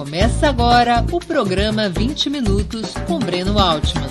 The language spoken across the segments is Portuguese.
Começa agora o programa 20 Minutos com Breno Altman.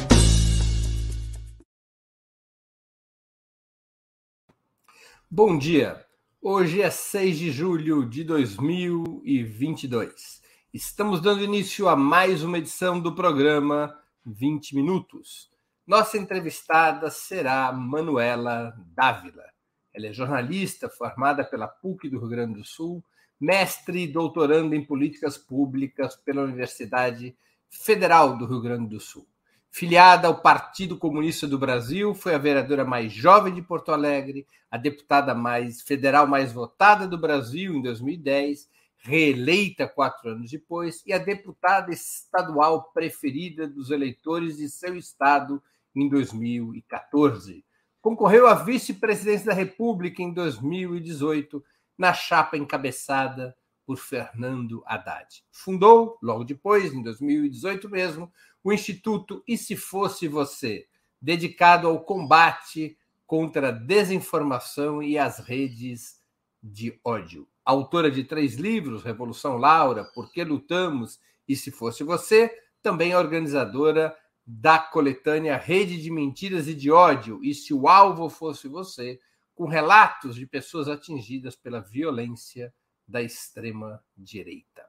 Bom dia. Hoje é 6 de julho de 2022. Estamos dando início a mais uma edição do programa 20 Minutos. Nossa entrevistada será Manuela Dávila. Ela é jornalista formada pela PUC do Rio Grande do Sul mestre e doutorando em políticas públicas pela Universidade Federal do Rio Grande do Sul. Filiada ao Partido Comunista do Brasil, foi a vereadora mais jovem de Porto Alegre, a deputada mais federal mais votada do Brasil em 2010, reeleita quatro anos depois, e a deputada estadual preferida dos eleitores de seu estado em 2014. Concorreu à vice-presidência da República em 2018 na chapa encabeçada por Fernando Haddad. Fundou, logo depois, em 2018 mesmo, o Instituto E Se Fosse Você, dedicado ao combate contra a desinformação e as redes de ódio. Autora de três livros, Revolução Laura, Por que Lutamos e Se Fosse Você, também é organizadora da coletânea Rede de Mentiras e de Ódio, e se o alvo fosse você, com relatos de pessoas atingidas pela violência da extrema-direita.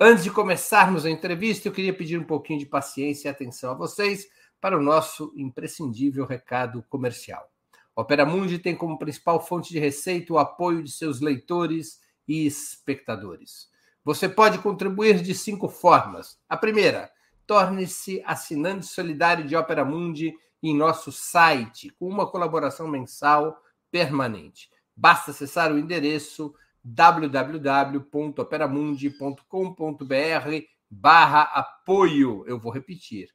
Antes de começarmos a entrevista, eu queria pedir um pouquinho de paciência e atenção a vocês para o nosso imprescindível recado comercial. Opera Mundi tem como principal fonte de receita o apoio de seus leitores e espectadores. Você pode contribuir de cinco formas. A primeira, torne-se assinante solidário de Opera Mundi em nosso site, com uma colaboração mensal permanente. Basta acessar o endereço www.operamundi.com.br barra apoio. Eu vou repetir,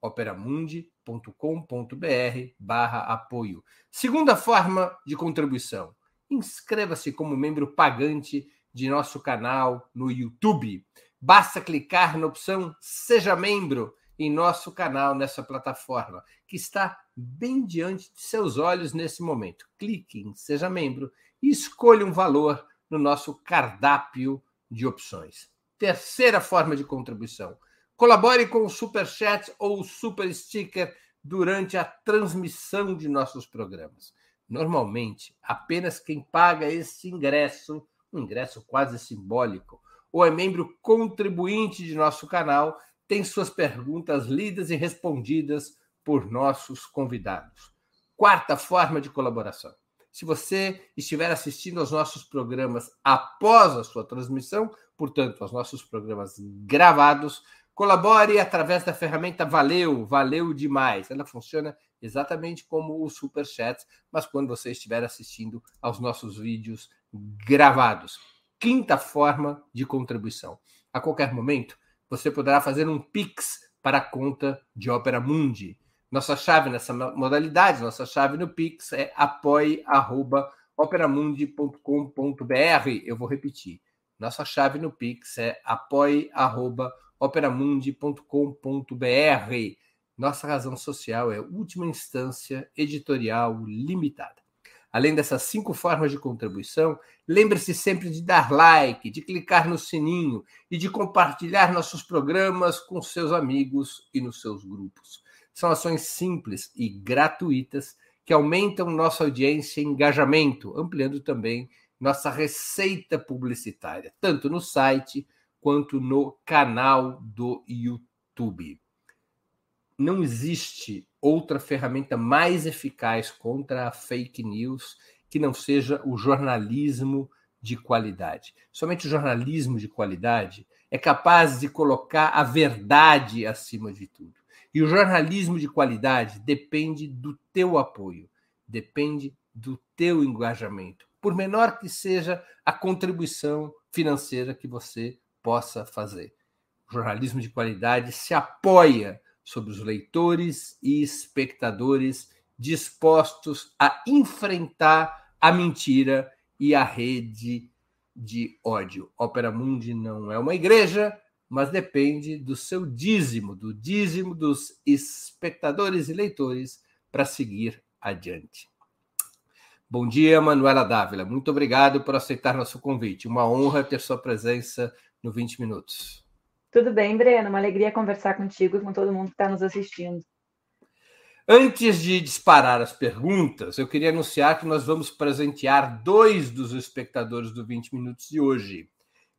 operamundi.com.br barra apoio. Segunda forma de contribuição, inscreva-se como membro pagante de nosso canal no YouTube. Basta clicar na opção Seja Membro em nosso canal nessa plataforma, que está bem diante de seus olhos nesse momento. Clique em Seja Membro e escolha um valor no nosso cardápio de opções. Terceira forma de contribuição. Colabore com o Super Chat ou Super Sticker durante a transmissão de nossos programas. Normalmente, apenas quem paga esse ingresso, um ingresso quase simbólico, ou é membro contribuinte de nosso canal, tem suas perguntas lidas e respondidas por nossos convidados. Quarta forma de colaboração. Se você estiver assistindo aos nossos programas após a sua transmissão, portanto, aos nossos programas gravados, colabore através da ferramenta Valeu, valeu demais. Ela funciona exatamente como o Super Chat, mas quando você estiver assistindo aos nossos vídeos gravados. Quinta forma de contribuição. A qualquer momento, você poderá fazer um Pix para a conta de Opera Mundi. Nossa chave nessa modalidade, nossa chave no Pix é apoie.operamundi.com.br. Eu vou repetir. Nossa chave no Pix é apoie.operamundi.com.br. Nossa razão social é última instância editorial limitada. Além dessas cinco formas de contribuição, lembre-se sempre de dar like, de clicar no sininho e de compartilhar nossos programas com seus amigos e nos seus grupos. São ações simples e gratuitas que aumentam nossa audiência e engajamento, ampliando também nossa receita publicitária, tanto no site quanto no canal do YouTube. Não existe outra ferramenta mais eficaz contra a fake news que não seja o jornalismo de qualidade. Somente o jornalismo de qualidade é capaz de colocar a verdade acima de tudo. E o jornalismo de qualidade depende do teu apoio, depende do teu engajamento, por menor que seja a contribuição financeira que você possa fazer. O jornalismo de qualidade se apoia sobre os leitores e espectadores dispostos a enfrentar a mentira e a rede de ódio. Ópera Mundi não é uma igreja, mas depende do seu dízimo, do dízimo dos espectadores e leitores para seguir adiante. Bom dia, Manuela Dávila. Muito obrigado por aceitar nosso convite. Uma honra ter sua presença no 20 Minutos. Tudo bem, Breno? Uma alegria conversar contigo e com todo mundo que está nos assistindo. Antes de disparar as perguntas, eu queria anunciar que nós vamos presentear dois dos espectadores do 20 Minutos de hoje.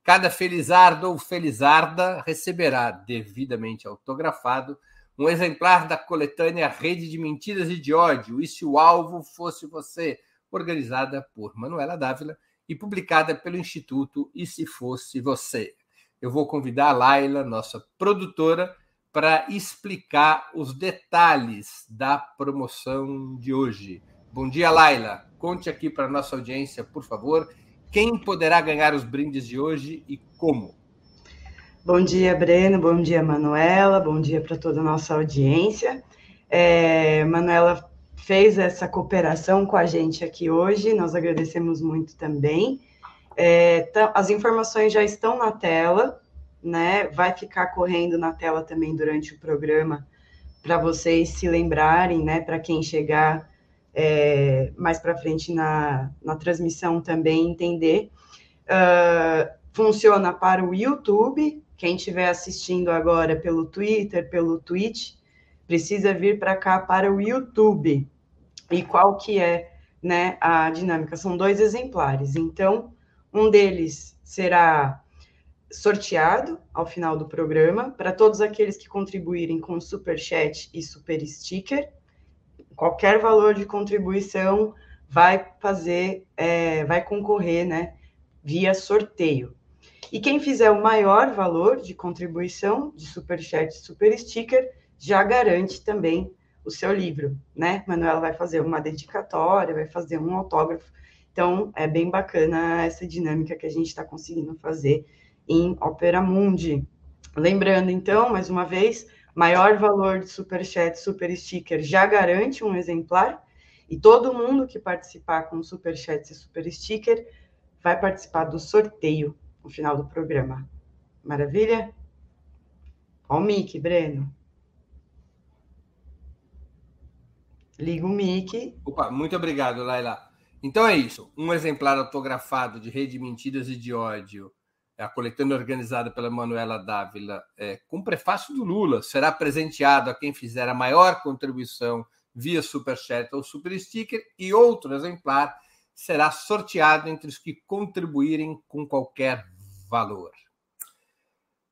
Cada felizardo ou felizarda receberá, devidamente autografado, um exemplar da coletânea Rede de Mentiras e de Ódio, e se o alvo fosse você, organizada por Manuela Dávila e publicada pelo Instituto E Se Fosse Você. Eu vou convidar a Laila, nossa produtora, para explicar os detalhes da promoção de hoje. Bom dia, Laila. Conte aqui para a nossa audiência, por favor, quem poderá ganhar os brindes de hoje e como. Bom dia, Breno. Bom dia, Manuela. Bom dia para toda a nossa audiência. É, Manuela fez essa cooperação com a gente aqui hoje, nós agradecemos muito também. É, as informações já estão na tela, né? Vai ficar correndo na tela também durante o programa para vocês se lembrarem, né? Para quem chegar é, mais para frente na, na transmissão também entender. Uh, funciona para o YouTube, quem estiver assistindo agora pelo Twitter, pelo Twitch, precisa vir para cá para o YouTube. E qual que é né, a dinâmica? São dois exemplares. Então, um deles será sorteado ao final do programa para todos aqueles que contribuírem com super chat e super sticker. Qualquer valor de contribuição vai fazer, é, vai concorrer, né, via sorteio. E quem fizer o maior valor de contribuição de super chat e super sticker já garante também o seu livro, né? Manuela vai fazer uma dedicatória, vai fazer um autógrafo. Então, é bem bacana essa dinâmica que a gente está conseguindo fazer em Opera Mundi. Lembrando, então, mais uma vez, maior valor de superchat, super sticker já garante um exemplar, e todo mundo que participar com superchat e super sticker vai participar do sorteio no final do programa. Maravilha? Ó o mic, Breno. Liga o mic. Opa, muito obrigado, Laila. Então é isso. Um exemplar autografado de Rede Mentiras e de Ódio, a coletânea organizada pela Manuela Dávila, é, com prefácio do Lula, será presenteado a quem fizer a maior contribuição via Superchat ou Super Sticker, e outro exemplar será sorteado entre os que contribuírem com qualquer valor.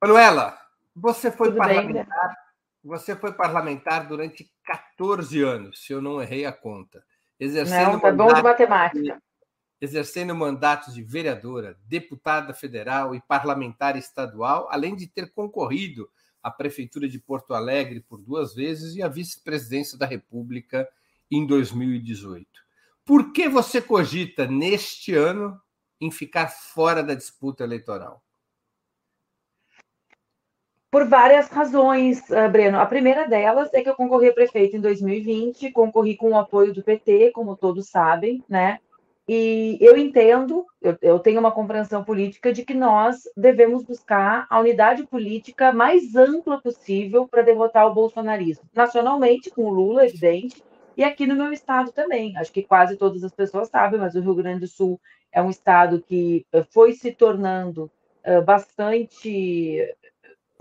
Manuela, você foi Tudo parlamentar. Bem, você foi parlamentar durante 14 anos, se eu não errei a conta. Exercendo não, tá bom de matemática. De, exercendo mandatos de vereadora, deputada federal e parlamentar estadual, além de ter concorrido à Prefeitura de Porto Alegre por duas vezes e à vice-presidência da República em 2018. Por que você cogita, neste ano, em ficar fora da disputa eleitoral? Por várias razões, ah, Breno. A primeira delas é que eu concorri a prefeito em 2020, concorri com o apoio do PT, como todos sabem, né? E eu entendo, eu, eu, tenho uma compreensão política de que nós devemos buscar a unidade política mais ampla possível para derrotar o bolsonarismo. Nacionalmente, com o Lula, evidente, e aqui no meu estado também. Acho que quase todas as pessoas sabem, mas o Rio Grande do Sul é um estado que eh, foi se tornando uh, bastante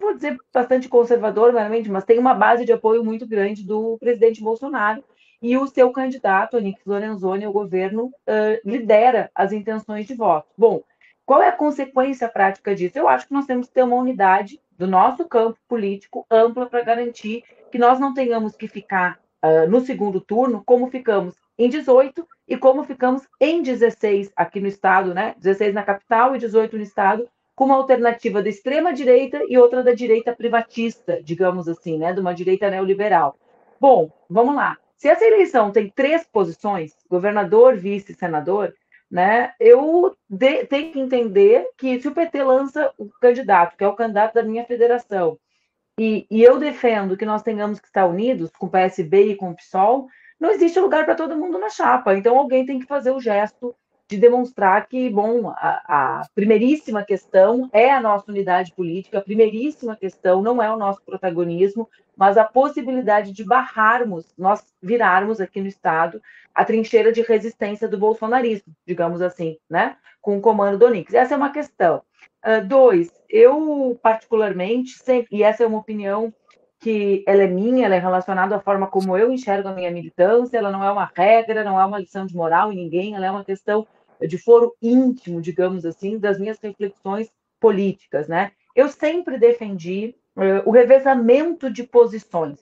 vou dizer bastante conservador, realmente, mas tem uma base de apoio muito grande do presidente Bolsonaro e o seu candidato, Onix Lorenzoni, ao governo, uh, lidera as intenções de voto. Bom, qual é a consequência prática disso? Eu acho que nós temos que ter uma unidade do nosso campo político ampla para garantir que nós não tenhamos que ficar uh, no segundo turno como ficamos em 18 e como ficamos em 16 aqui no estado, né? 16 na capital e 18 no estado, com uma alternativa da extrema-direita e outra da direita privatista, digamos assim, né, de uma direita neoliberal. Bom, vamos lá. Se essa eleição tem três posições, governador, vice, senador, né, eu de, tenho que entender que se o PT lança o candidato, que é o candidato da minha federação, e, e eu defendo que nós tenhamos que estar unidos com o PSB e com o PSOL, não existe lugar para todo mundo na chapa. Então alguém tem que fazer o gesto de demonstrar que, bom, a, a, primeiríssima questão é a nossa unidade política, a primeiríssima questão não é o nosso protagonismo, mas a possibilidade de barrarmos, nós virarmos aqui no Estado a trincheira de resistência do bolsonarismo, digamos assim, né? Com o comando do Onix. Essa é uma questão. Uh, dois, eu particularmente sempre, e essa é uma opinião que ela é minha, ela é relacionada à forma como eu enxergo a minha militância, ela não é uma regra, não é uma lição de moral em ninguém, ela é uma questão de foro íntimo, digamos assim, das minhas reflexões políticas, né? Eu sempre defendi uh, o revezamento de posições,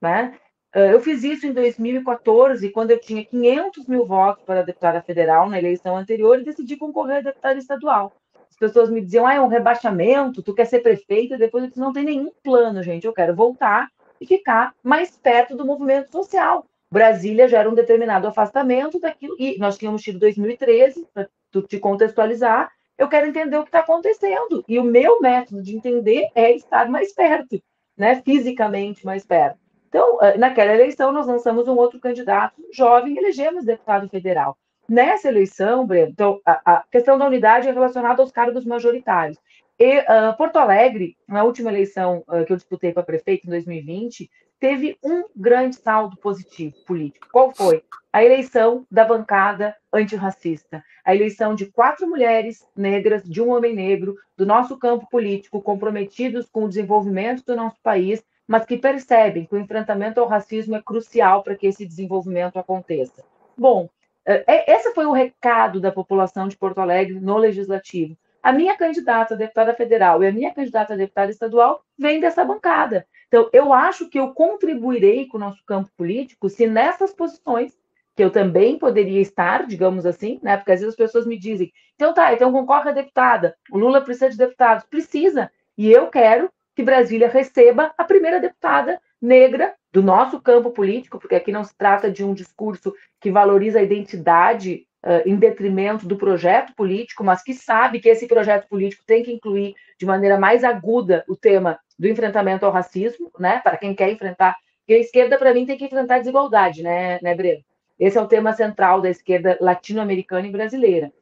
né? Uh, eu fiz isso em 2014, quando eu tinha 500 mil votos para deputada federal na eleição anterior e decidi concorrer a deputada estadual pessoas me diziam, ah, é um rebaixamento, tu quer ser prefeita, depois eu disse, não tem nenhum plano, gente, eu quero voltar e ficar mais perto do movimento social. Brasília já era um determinado afastamento daquilo, e nós tínhamos tido 2013, para te contextualizar, eu quero entender o que está acontecendo. E o meu método de entender é estar mais perto, né? fisicamente mais perto. Então, eh, naquela eleição, nós lançamos um outro candidato jovem, elegemos deputado federal. Nessa eleição, Breno, então, a, a questão da unidade é relacionada aos cargos majoritários. E uh, Porto Alegre, na última eleição uh, que eu disputei para prefeito em 2020, teve um grande saldo positivo político. Qual foi? A eleição da bancada antirracista. A eleição de quatro mulheres negras, de um homem negro, do nosso campo político, comprometidos com o desenvolvimento do nosso país, mas que percebem que o enfrentamento ao racismo é crucial para que esse desenvolvimento aconteça. Bom, é, é, esse foi o recado da população de Porto Alegre no legislativo. A minha candidata a deputada federal e a minha candidata a deputada estadual vem dessa bancada. Então, eu acho que eu contribuirei com o nosso campo político se nessas posições, que eu também poderia estar, digamos assim, né? Porque às vezes as pessoas me dizem, então tá, então concorre a deputada, o Lula precisa de deputados. Precisa. E eu quero que Brasília receba a primeira deputada negra do nosso campo político, porque aqui não se trata de um discurso que valoriza a identidade em detrimento do projeto político, mas que sabe que esse projeto político tem que incluir de maneira mais aguda o tema do enfrentamento ao racismo, né? Para quem quer enfrentar, porque a esquerda para mim tem que enfrentar a desigualdade, né, né, Breno? Esse é o tema central da esquerda latino-americana e brasileira.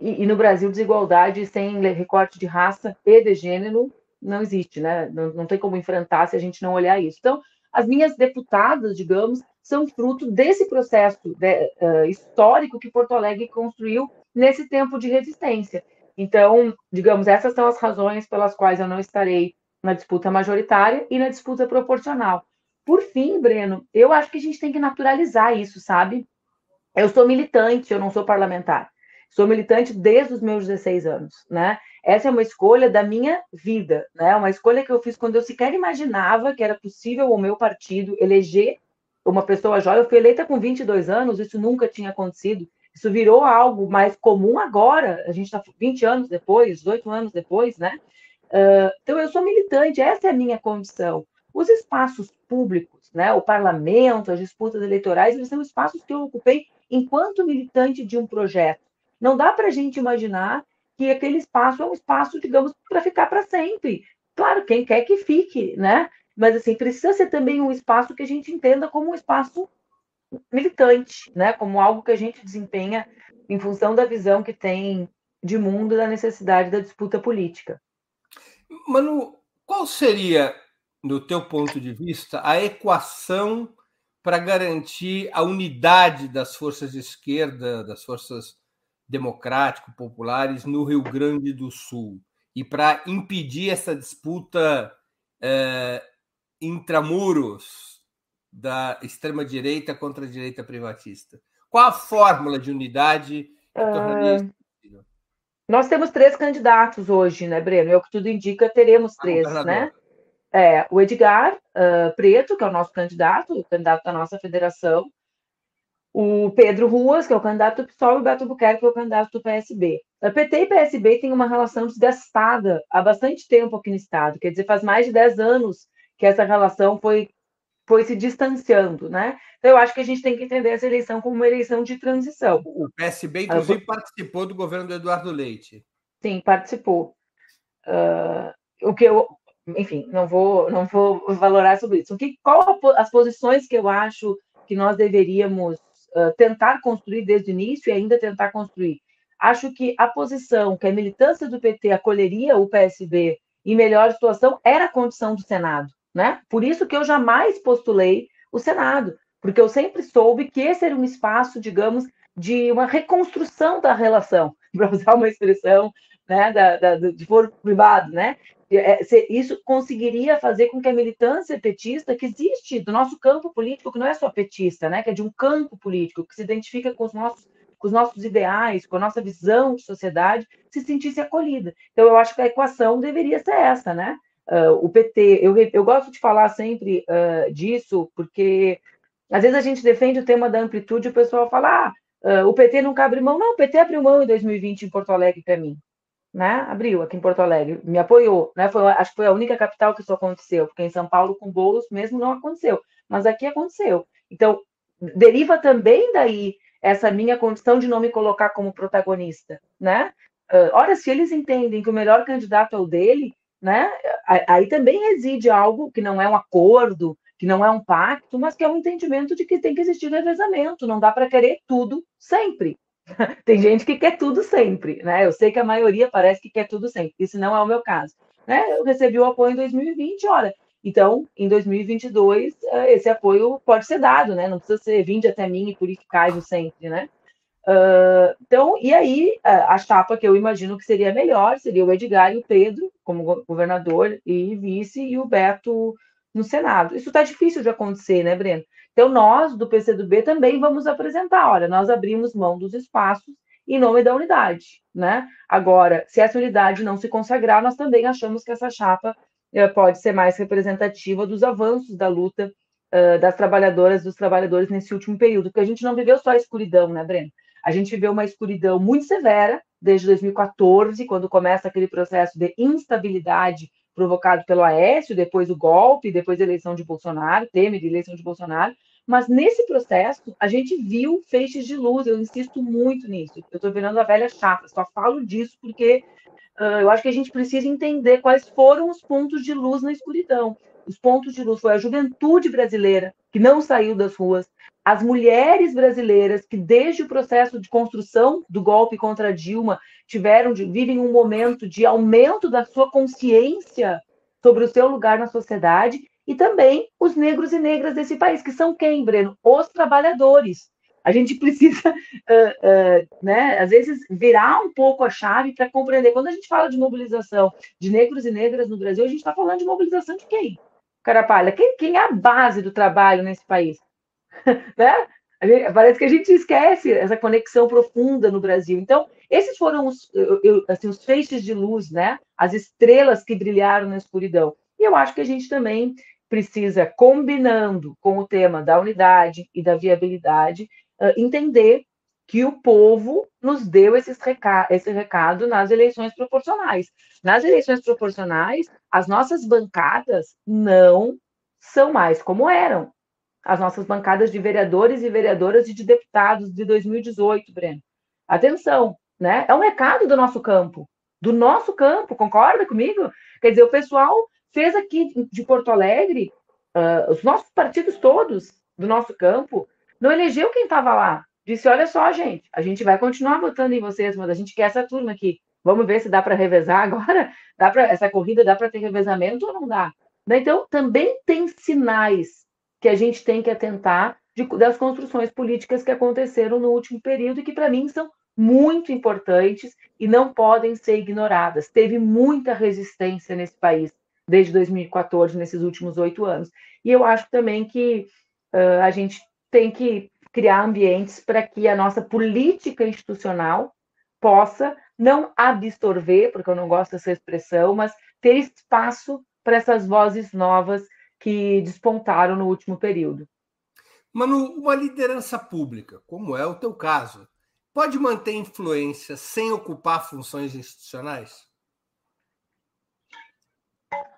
E, e, no Brasil, desigualdade sem recorte de raça e de gênero não existe, né? Não, não tem como enfrentar se a gente não olhar isso. Então, as minhas deputadas, digamos, são fruto desse processo de, uh, histórico que Porto Alegre construiu nesse tempo de resistência. Então, digamos, essas são as razões pelas quais eu não estarei na disputa majoritária e na disputa proporcional. Por fim, Breno, eu acho que a gente tem que naturalizar isso, sabe? Eu sou militante, eu não sou parlamentar. Sou militante desde os meus 16 anos, né? Essa é uma escolha da minha vida, né? Uma escolha que eu fiz quando eu sequer imaginava que era possível o meu partido eleger uma pessoa jovem. Eu fui eleita com 22 anos, isso nunca tinha acontecido. Isso virou algo mais comum agora. A gente está 20 anos depois, 18 anos depois, né? Uh, então, eu sou militante, essa é a minha condição. Os espaços públicos, né, o parlamento, as disputas eleitorais, eles são espaços que eu ocupei enquanto militante de um projeto. Não dá para a gente imaginar que aquele espaço é um espaço, digamos, para ficar para sempre. Claro, quem quer que fique, né? Mas assim, precisa ser também um espaço que a gente entenda como um espaço militante, né? Como algo que a gente desempenha em função da visão que tem de mundo da necessidade da disputa política. Manu, qual seria, no teu ponto de vista, a equação para garantir a unidade das forças de esquerda, das forças democrático-populares no Rio Grande do Sul e para impedir essa disputa é, intramuros da extrema-direita contra a direita privatista? Qual a fórmula de unidade que tornaria isso possível? Nós temos três candidatos hoje, né, Breno? É o que tudo indica, teremos ah, três, né? É, o Edgar uh, Preto, que é o nosso candidato, o candidato da nossa federação, o Pedro Ruas, que é o candidato do PSOL, e o Beto Buquerque, que é o candidato do PSB. A PT e PSB têm uma relação desgastada há bastante tempo aqui no Estado, quer dizer, faz mais de 10 anos que essa relação foi, foi se distanciando, né? Então, eu acho que a gente tem que entender essa eleição como uma eleição de transição. O PSB, inclusive, participou do governo do Eduardo Leite. Sim, participou. Uh, o que eu, enfim, não vou, não vou valorar sobre isso. O que, qual as posições que eu acho que nós deveríamos tentar construir desde o início e ainda tentar construir. Acho que a posição que a militância do PT acolheria o PSB em melhor situação era a condição do Senado, né? Por isso que eu jamais postulei o Senado, porque eu sempre soube que esse era um espaço, digamos, de uma reconstrução da relação, para usar uma expressão né, da, da, de foro privado, né? É, isso conseguiria fazer com que a militância petista, que existe do nosso campo político, que não é só petista, né, que é de um campo político, que se identifica com os nossos, com os nossos ideais, com a nossa visão de sociedade, se sentisse acolhida. Então, eu acho que a equação deveria ser essa, né? Uh, o PT, eu, eu gosto de falar sempre uh, disso, porque às vezes a gente defende o tema da amplitude e o pessoal fala, ah, uh, o PT não abre mão. Não, o PT abriu mão em 2020 em Porto Alegre para mim né? Abriu aqui em Porto Alegre, me apoiou, né? Foi, acho que foi a única capital que isso aconteceu, porque em São Paulo com bolos mesmo não aconteceu, mas aqui aconteceu. Então, deriva também daí essa minha condição de não me colocar como protagonista, né? Uh, ora, se eles entendem que o melhor candidato é o dele, né? Aí também reside algo que não é um acordo, que não é um pacto, mas que é um entendimento de que tem que existir revezamento, não dá para querer tudo sempre, Tem gente que quer tudo sempre, né? Eu sei que a maioria parece que quer tudo sempre, isso não é o meu caso. Né? Eu recebi o apoio em 2020, olha, então, em 2022, eh, esse apoio pode ser dado, né? Não precisa ser vinde até mim e purificai-vos sempre, né? Uh, então, e aí, a chapa que eu imagino que seria melhor seria o Edgar e o Pedro, como governador e vice, e o Beto no Senado. Isso está difícil de acontecer, né, Breno? Então, nós, do PCdoB, também vamos apresentar. Olha, nós abrimos mão dos espaços em nome da unidade, né? Agora, se essa unidade não se consagrar, nós também achamos que essa chapa eh, pode ser mais representativa dos avanços da luta uh, das trabalhadoras, dos trabalhadores nesse último período, porque a gente não viveu só a escuridão, né, Breno? A gente viveu uma escuridão muito severa desde 2014, quando começa aquele processo de instabilidade provocado pelo Aécio, depois o golpe, depois a eleição de Bolsonaro, Temer, eleição de Bolsonaro, mas nesse processo, a gente viu feixes de luz, eu insisto muito nisso. Eu estou virando a velha chata, só falo disso porque uh, eu acho que a gente precisa entender quais foram os pontos de luz na escuridão. Os pontos de luz foi a juventude brasileira, que não saiu das ruas, as mulheres brasileiras, que desde o processo de construção do golpe contra Dilma, tiveram, vivem um momento de aumento da sua consciência sobre o seu lugar na sociedade e também os negros e negras desse país, que são quem, Breno? Os trabalhadores. A gente precisa, uh, uh, né, às vezes, virar um pouco a chave para compreender. Quando a gente fala de mobilização de negros e negras no Brasil, a gente está falando de mobilização de quem? Carapalha, quem, quem é a base do trabalho nesse país? né? Gente, parece que a gente esquece essa conexão profunda no Brasil. Então, esses foram os, eu, assim, os feixes de luz, né? As estrelas que brilharam na escuridão. E eu acho que a gente também precisa, combinando com o tema da unidade e da viabilidade, entender que o povo nos deu esse recado, esse recado nas eleições proporcionais. Nas eleições proporcionais, as nossas bancadas não são mais como eram. As nossas bancadas de vereadores e vereadoras e de deputados de 2018, Breno. Atenção, né? É um recado do nosso campo, do nosso campo, concorda comigo? Quer dizer, o pessoal fez aqui de Porto Alegre, uh, os nossos partidos todos do nosso campo, não elegeu quem estava lá. Disse: olha só, gente, a gente vai continuar votando em vocês, mas a gente quer essa turma aqui. Vamos ver se dá para revezar agora. Dá para essa corrida dá para ter revezamento ou não dá? Né? Então, também tem sinais que a gente tem que atentar de, das construções políticas que aconteceram no último período e que, para mim, são muito importantes e não podem ser ignoradas. Teve muita resistência nesse país desde 2014, nesses últimos oito anos. E eu acho também que uh, a gente tem que criar ambientes para que a nossa política institucional possa não absorver, porque eu não gosto dessa expressão, mas ter espaço para essas vozes novas que despontaram no último período. Manu, uma liderança pública, como é o teu caso, pode manter influência sem ocupar funções institucionais?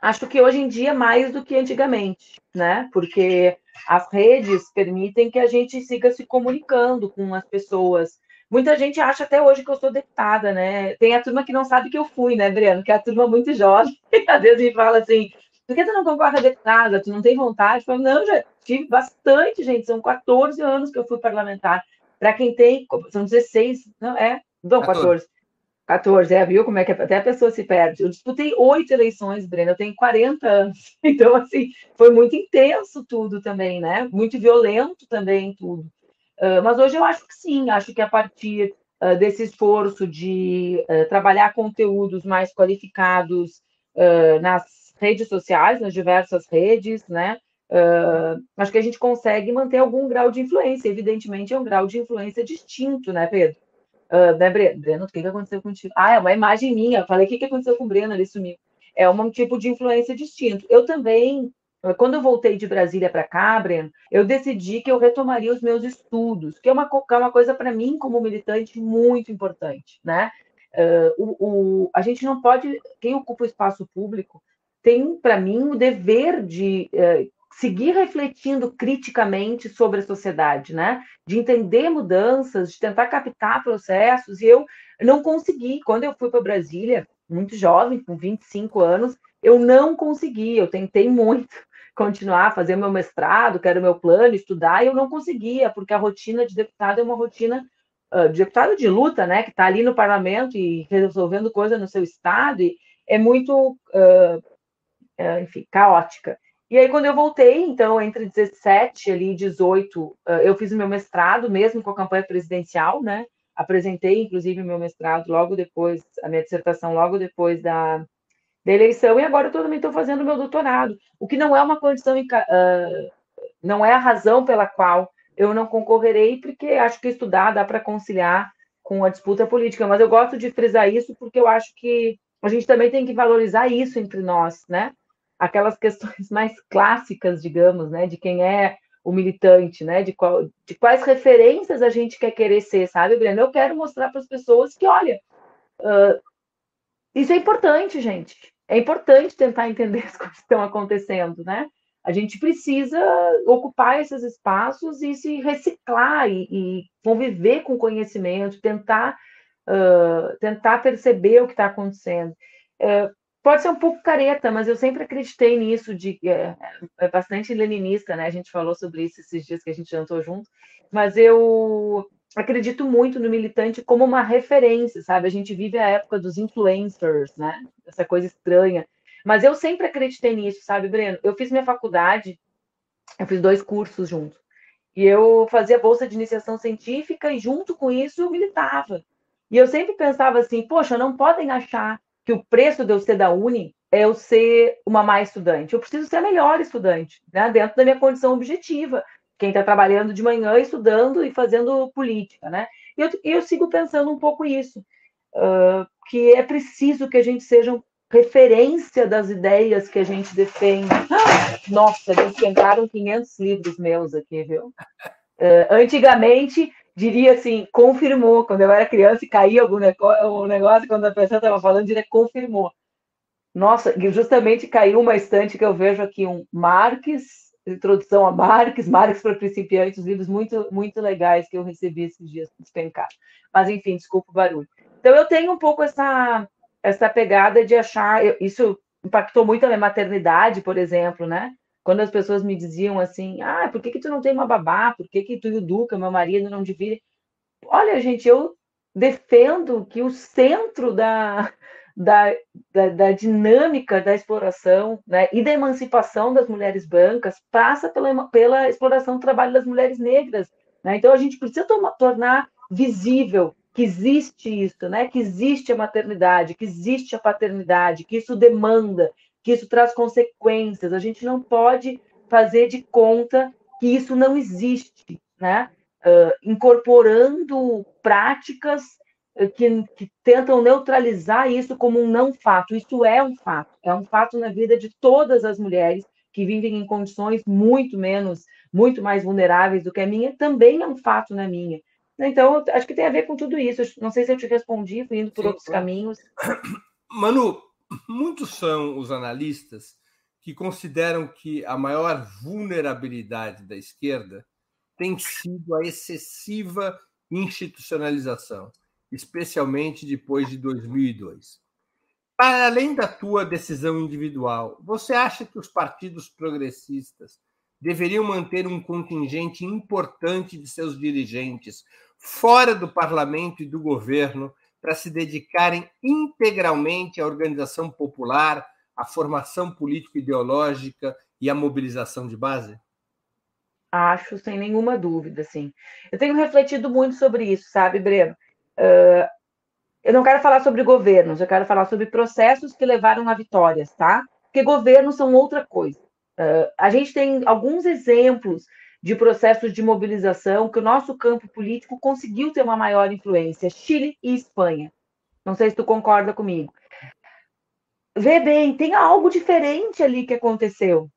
Acho que hoje em dia mais do que antigamente, né? Porque as redes permitem que a gente siga se comunicando com as pessoas. Muita gente acha até hoje que eu sou deputada, né? Tem a turma que não sabe que eu fui, né, Breno? Que é a turma muito jovem. Às vezes me fala assim: por que tu não concorre a deputada? Tu não tem vontade? Eu falo, não, já tive bastante, gente. São 14 anos que eu fui parlamentar. Para quem tem, são 16, não é? Não, 14. 14, é, viu como é que é? até a pessoa se perde. Eu disputei oito eleições, Breno, eu tenho 40 anos. Então, assim, foi muito intenso tudo também, né? Muito violento também tudo. Uh, mas hoje eu acho que sim, acho que a partir uh, desse esforço de uh, trabalhar conteúdos mais qualificados nas redes sociais, nas diversas redes, né? acho que a gente consegue manter algum grau de influência. Evidentemente, é um grau de influência distinto, né, Pedro? Né, Breno, o que, que aconteceu contigo? Ah, é uma imagem minha. Eu falei, o que, que aconteceu com o Breno? Ele sumiu. É um tipo de influência distinto. Eu também, quando eu voltei de Brasília para cá, Breno, eu decidi que eu retomaria os meus estudos, que é uma, é uma coisa para mim, como militante, muito importante, né? Uh, o, o, a gente não pode, quem ocupa o espaço público, tem, para mim, o dever de uh, seguir refletindo criticamente sobre a sociedade, né? De entender mudanças, de tentar captar processos. E eu não consegui. Quando eu fui para Brasília, muito jovem, com 25 anos, eu não consegui. Eu tentei muito continuar a fazer meu mestrado, que era o meu plano, estudar, e eu não conseguia, porque a rotina de deputado é uma rotina uh, de deputado de luta, né? Que está ali no parlamento e resolvendo coisa no seu estado, e é muito, uh, uh, enfim, caótica. E aí, quando eu voltei, então, entre 17 ali, e 18, eu fiz o meu mestrado, mesmo com a campanha presidencial, né? Apresentei, inclusive, meu mestrado logo depois, a minha dissertação logo depois da, da eleição, e agora eu também estou fazendo meu doutorado, o que não é uma condição, uh, não é a razão pela qual eu não concorrerei, porque acho que estudar dá para conciliar com a disputa política, mas eu gosto de frisar isso porque eu acho que a gente também tem que valorizar isso entre nós, né? Aquelas questões mais clássicas, digamos, né, de quem é o militante, né, de, qual, de quais referências a gente quer querer ser, sabe, Breno? Eu quero mostrar para as pessoas que, olha, uh, isso é importante, gente. É importante tentar entender as coisas que estão acontecendo, né? A gente precisa ocupar esses espaços e se reciclar e, e conviver com conhecimento, tentar, uh, tentar perceber o que está acontecendo. Uh, Pode ser um pouco careta, mas eu sempre acreditei nisso, de é, é, bastante leninista, né? A gente falou sobre isso esses dias que a gente jantou junto, mas eu acredito muito no militante como uma referência, sabe? A gente vive a época dos influencers, né? Essa coisa estranha. Mas eu sempre acreditei nisso, sabe, Breno? Eu fiz minha faculdade, eu fiz dois cursos juntos. E eu fazia bolsa de iniciação científica e junto com isso eu militava. E eu sempre pensava assim, poxa, não podem achar que o preço de eu ser da Uni é eu ser uma má estudante. Eu preciso ser a melhor estudante, né? dentro da minha condição objetiva. Quem está trabalhando de manhã, estudando e fazendo política, né? E eu, eu sigo pensando um pouco isso, uh, que é preciso que a gente seja referência das ideias que a gente defende. Nossa, entraram 500 livros meus aqui, viu? Uh, antigamente, diria assim, confirmou. Quando eu era criança e caía algum negócio, quando a pessoa estava falando, diria confirmou. Nossa, justamente caiu uma estante que eu vejo aqui, um Marques, introdução a Marques, Marques para principiantes, livros muito, muito legais que eu recebi esses dias despencar. Mas, enfim, desculpa o barulho. Então, eu tenho um pouco essa, essa pegada de achar, isso impactou muito a minha maternidade, por exemplo, né? Quando as pessoas me diziam assim, ah, por que, que tu não tem uma babá? Por que, que tu e o Duca, meu marido, não dividem? Olha, gente, eu defendo que o centro da, da, da, da, dinâmica da exploração né, e da emancipação das mulheres brancas passa pela, pela exploração do trabalho das mulheres negras. Né? Então, a gente precisa tornar visível que existe isso, né? que existe a maternidade, que existe a paternidade, que isso demanda, que isso traz consequências. A gente não pode fazer de conta que isso não existe, né? Uh, incorporando práticas que, que, tentam neutralizar isso como um não fato. Isso é um fato, é um fato na vida de todas as mulheres que vivem em condições muito menos, muito mais vulneráveis do que a minha, também é um fato na minha. Então, acho que tem a ver com tudo isso. Não sei se eu te respondi, fui indo por Sim, outros claro. caminhos. Manu, muitos são os analistas que consideram que a maior vulnerabilidade da esquerda tem sido a excessiva institucionalização, especialmente depois de 2002. Para além da tua decisão individual, você acha que os partidos progressistas deveriam manter um contingente importante de seus dirigentes fora do parlamento e do governo para se dedicarem integralmente à organização popular, à formação político-ideológica e à mobilização de base? Acho, sem nenhuma dúvida, sim. Eu tenho refletido muito sobre isso, sabe, Breno? Uh, eu não quero falar sobre governos, eu quero falar sobre processos que levaram a vitórias, tá? Porque governos são outra coisa. Uh, a gente tem alguns exemplos de processos de mobilização que o nosso campo político conseguiu ter uma maior influência, Chile e Espanha. Não sei se tu concorda comigo. Vê bem, tem algo diferente ali que aconteceu,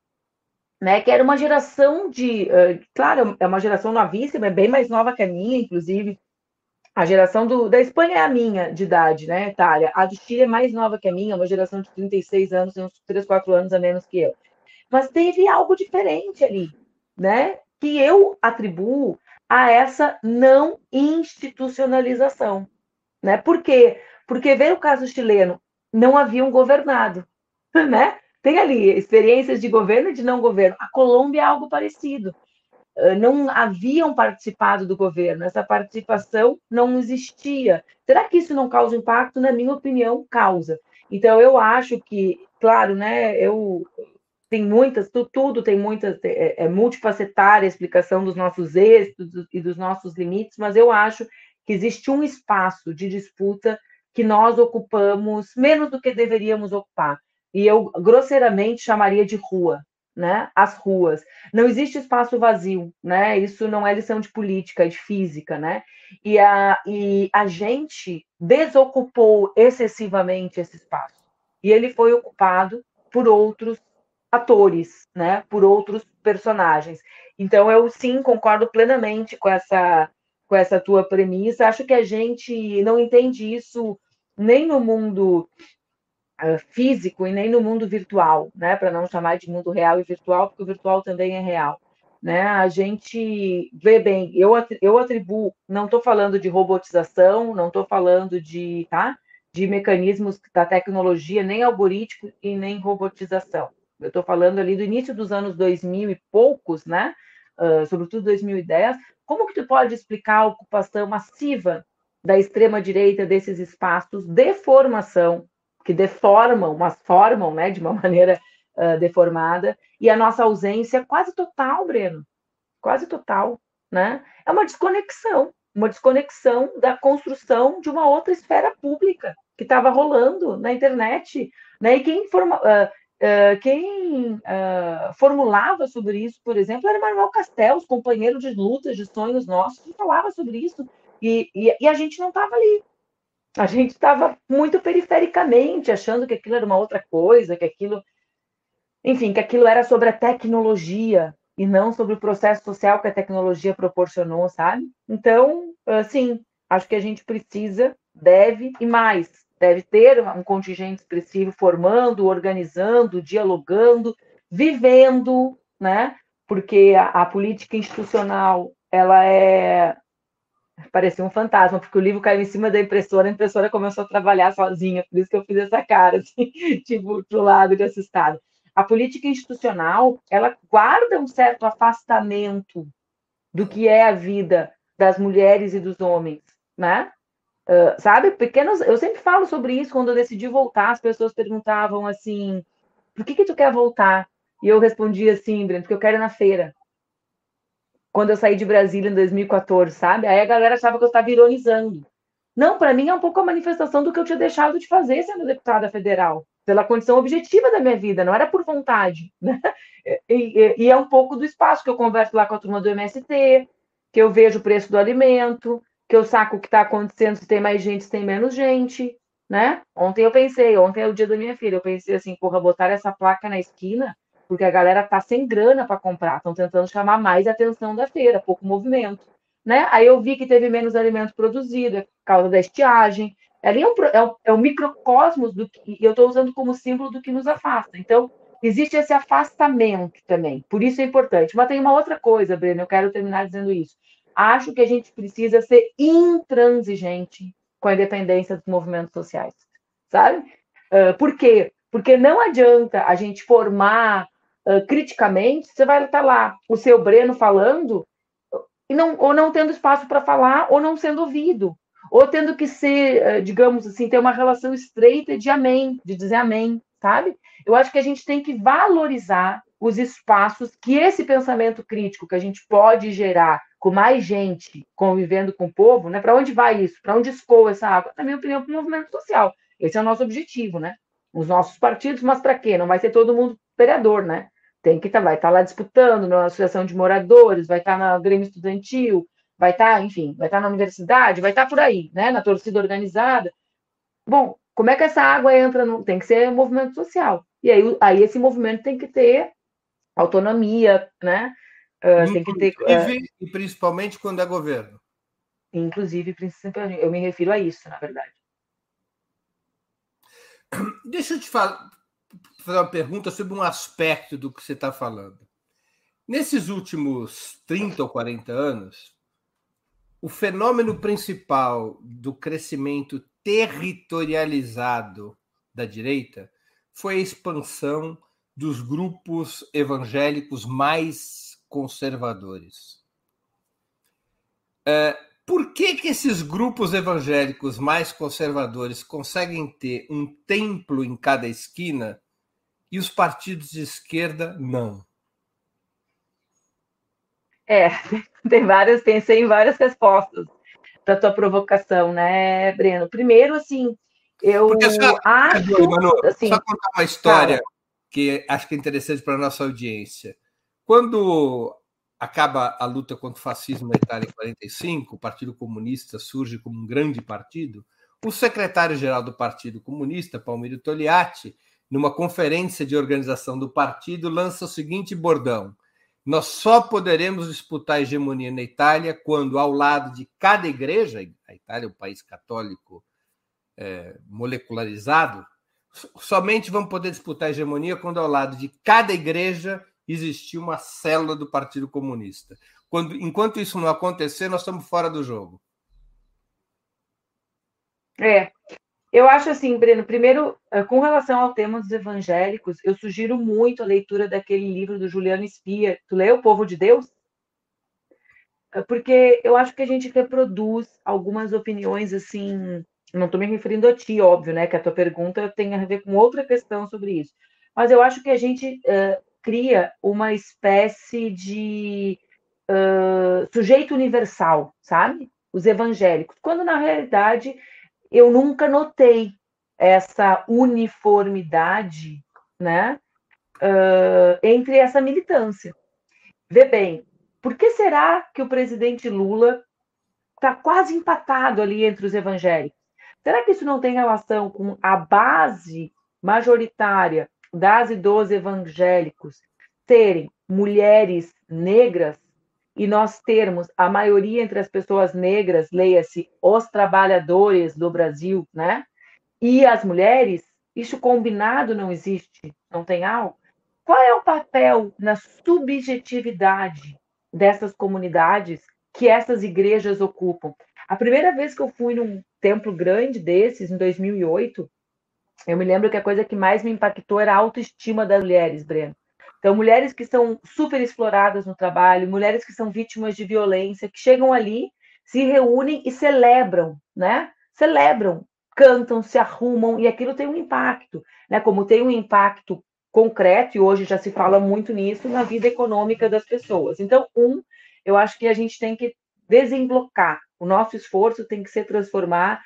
né? Que era uma geração de, uh, claro, é uma geração novíssima, é bem mais nova que a minha, inclusive. A geração do, da Espanha é a minha de idade, né, Itália? A do Chile é mais nova que a minha, uma geração de 36 anos, tem uns 3, 4 anos a menos que eu. Mas teve algo diferente ali, né? Que eu atribuo a essa não institucionalização. Né? Por quê? Porque veio o caso chileno, não haviam governado. Né? Tem ali experiências de governo e de não governo. A Colômbia é algo parecido. Não haviam participado do governo, essa participação não existia. Será que isso não causa impacto? Na minha opinião, causa. Então, eu acho que, claro, né, eu tem muitas, tudo tem muitas, é, é multifacetária a explicação dos nossos êxitos e dos nossos limites, mas eu acho que existe um espaço de disputa que nós ocupamos menos do que deveríamos ocupar. E eu grosseiramente chamaria de rua, né? As ruas. Não existe espaço vazio, né? Isso não é lição de política, é de física, né? E a, e a gente desocupou excessivamente esse espaço. E ele foi ocupado por outros atores, né, por outros personagens. Então eu sim concordo plenamente com essa com essa tua premissa. Acho que a gente não entende isso nem no mundo uh, físico e nem no mundo virtual, né, para não chamar de mundo real e virtual, porque o virtual também é real. Né? A gente vê bem, eu, eu atribuo, não estou falando de robotização, não estou falando de, tá? de mecanismos da tecnologia, nem algoritmo e nem robotização eu estou falando ali do início dos anos 2000 e poucos, né? Uh, sobretudo 2010, como que tu pode explicar a ocupação massiva da extrema direita desses espaços de formação que deformam, mas formam, né, de uma maneira uh, deformada, e a nossa ausência quase total, Breno, quase total, né? É uma desconexão, uma desconexão da construção de uma outra esfera pública que estava rolando na internet, né? E quem forma, uh, Uh, quem uh, formulava sobre isso, por exemplo, era Manuel Castells, companheiro de lutas, de sonhos nossos, que falava sobre isso, e, e, e a gente não estava ali. A gente estava muito perifericamente, achando que aquilo era uma outra coisa, que aquilo. Enfim, que aquilo era sobre a tecnologia e não sobre o processo social que a tecnologia proporcionou, sabe? Então, assim, acho que a gente precisa, deve e mais deve ter um contingente expressivo formando, organizando, dialogando, vivendo, né? Porque a, a política institucional ela é parecia um fantasma, porque o livro caiu em cima da impressora, a impressora começou a trabalhar sozinha, por isso que eu fiz essa cara, assim, tipo, pro lado de assustado. A política institucional, ela guarda um certo afastamento do que é a vida das mulheres e dos homens, né? Uh, sabe, pequenos. Eu sempre falo sobre isso quando eu decidi voltar. As pessoas perguntavam assim: por que, que tu quer voltar? E eu respondia assim, porque eu quero ir na feira. Quando eu saí de Brasília em 2014, sabe? Aí a galera achava que eu estava ironizando. Não, para mim é um pouco a manifestação do que eu tinha deixado de fazer sendo deputada federal, pela condição objetiva da minha vida, não era por vontade. Né? E, e, e é um pouco do espaço que eu converso lá com a turma do MST, que eu vejo o preço do alimento, que eu saco o que está acontecendo, se tem mais gente, se tem menos gente, né? Ontem eu pensei, ontem é o dia da minha filha, eu pensei assim, porra, botar essa placa na esquina, porque a galera tá sem grana para comprar, estão tentando chamar mais atenção da feira, pouco movimento, né? Aí eu vi que teve menos alimento produzido, é por causa da estiagem, ali é um, é um, é um microcosmos do que, eu estou usando como símbolo do que nos afasta. Então, existe esse afastamento também, por isso é importante. Mas tem uma outra coisa, Breno, eu quero terminar dizendo isso acho que a gente precisa ser intransigente com a independência dos movimentos sociais, sabe? Uh, por quê? Porque não adianta a gente formar uh, criticamente, você vai estar lá, o seu Breno falando, e não, ou não tendo espaço para falar, ou não sendo ouvido, ou tendo que ser, uh, digamos assim, ter uma relação estreita de amém, de dizer amém, sabe? Eu acho que a gente tem que valorizar os espaços que esse pensamento crítico que a gente pode gerar com mais gente convivendo com o povo, né? Para onde vai isso? Para onde escoa essa água? Na minha opinião, para o movimento social. Esse é o nosso objetivo, né? Os nossos partidos, mas para quê? Não vai ser todo mundo vereador, né? Tem que tá, vai estar tá lá disputando na associação de moradores, vai estar tá na Grêmio Estudantil, vai estar, enfim, vai estar na universidade, vai estar por aí, né? Na torcida organizada. Bom, como é que essa água entra? No... Tem que ser um movimento social. E aí, aí esse movimento tem que ter autonomia, né? Uh, tem que ter, uh, e principalmente quando é governo. Inclusive, principalmente, eu me refiro a isso, na verdade. Deixa eu te falar, fazer uma pergunta sobre um aspecto do que você está falando. Nesses últimos 30 ou 40 anos, o fenômeno principal do crescimento territorializado da direita foi a expansão dos grupos evangélicos mais conservadores. É, por que, que esses grupos evangélicos mais conservadores conseguem ter um templo em cada esquina e os partidos de esquerda não? É, tem várias, pensei em várias respostas para tua provocação, né, Breno? Primeiro, assim, eu Porque acho. Manu, assim, só contar uma história cara, que acho que é interessante para a nossa audiência. Quando acaba a luta contra o fascismo na Itália em 45, o Partido Comunista surge como um grande partido. O secretário-geral do Partido Comunista, Palmiro Togliatti, numa conferência de organização do partido, lança o seguinte bordão: Nós só poderemos disputar a hegemonia na Itália quando, ao lado de cada igreja, a Itália é um país católico é, molecularizado, somente vamos poder disputar a hegemonia quando, ao lado de cada igreja, existir uma célula do Partido Comunista. Quando, enquanto isso não acontecer, nós estamos fora do jogo. É, eu acho assim, Breno, primeiro, eh, com relação ao tema dos evangélicos, eu sugiro muito a leitura daquele livro do Juliano Spia. Tu leu O Povo de Deus? Eh, porque eu acho que a gente reproduz algumas opiniões assim. Não estou me referindo a ti, óbvio, né? Que a tua pergunta tem a ver com outra questão sobre isso. Mas eu acho que a gente uh, cria uma espécie de uh, sujeito universal, sabe? Os evangélicos, quando na realidade eu nunca notei essa uniformidade, né, uh, entre essa militância. Vê bem, por que será que o presidente Lula está quase empatado ali entre os evangélicos? Será que isso não tem relação com a base majoritária das e dos evangélicos serem mulheres negras e nós termos a maioria entre as pessoas negras, leia-se os trabalhadores do Brasil, né? E as mulheres, isso combinado não existe, não tem algo. Qual é o papel na subjetividade dessas comunidades que essas igrejas ocupam? A primeira vez que eu fui num templo grande desses, em 2008, eu me lembro que a coisa que mais me impactou era a autoestima das mulheres, Breno. Então, mulheres que são super exploradas no trabalho, mulheres que são vítimas de violência, que chegam ali, se reúnem e celebram, né? Celebram, cantam, se arrumam, e aquilo tem um impacto, né? Como tem um impacto concreto, e hoje já se fala muito nisso, na vida econômica das pessoas. Então, um, eu acho que a gente tem que desemblocar. O nosso esforço tem que ser transformar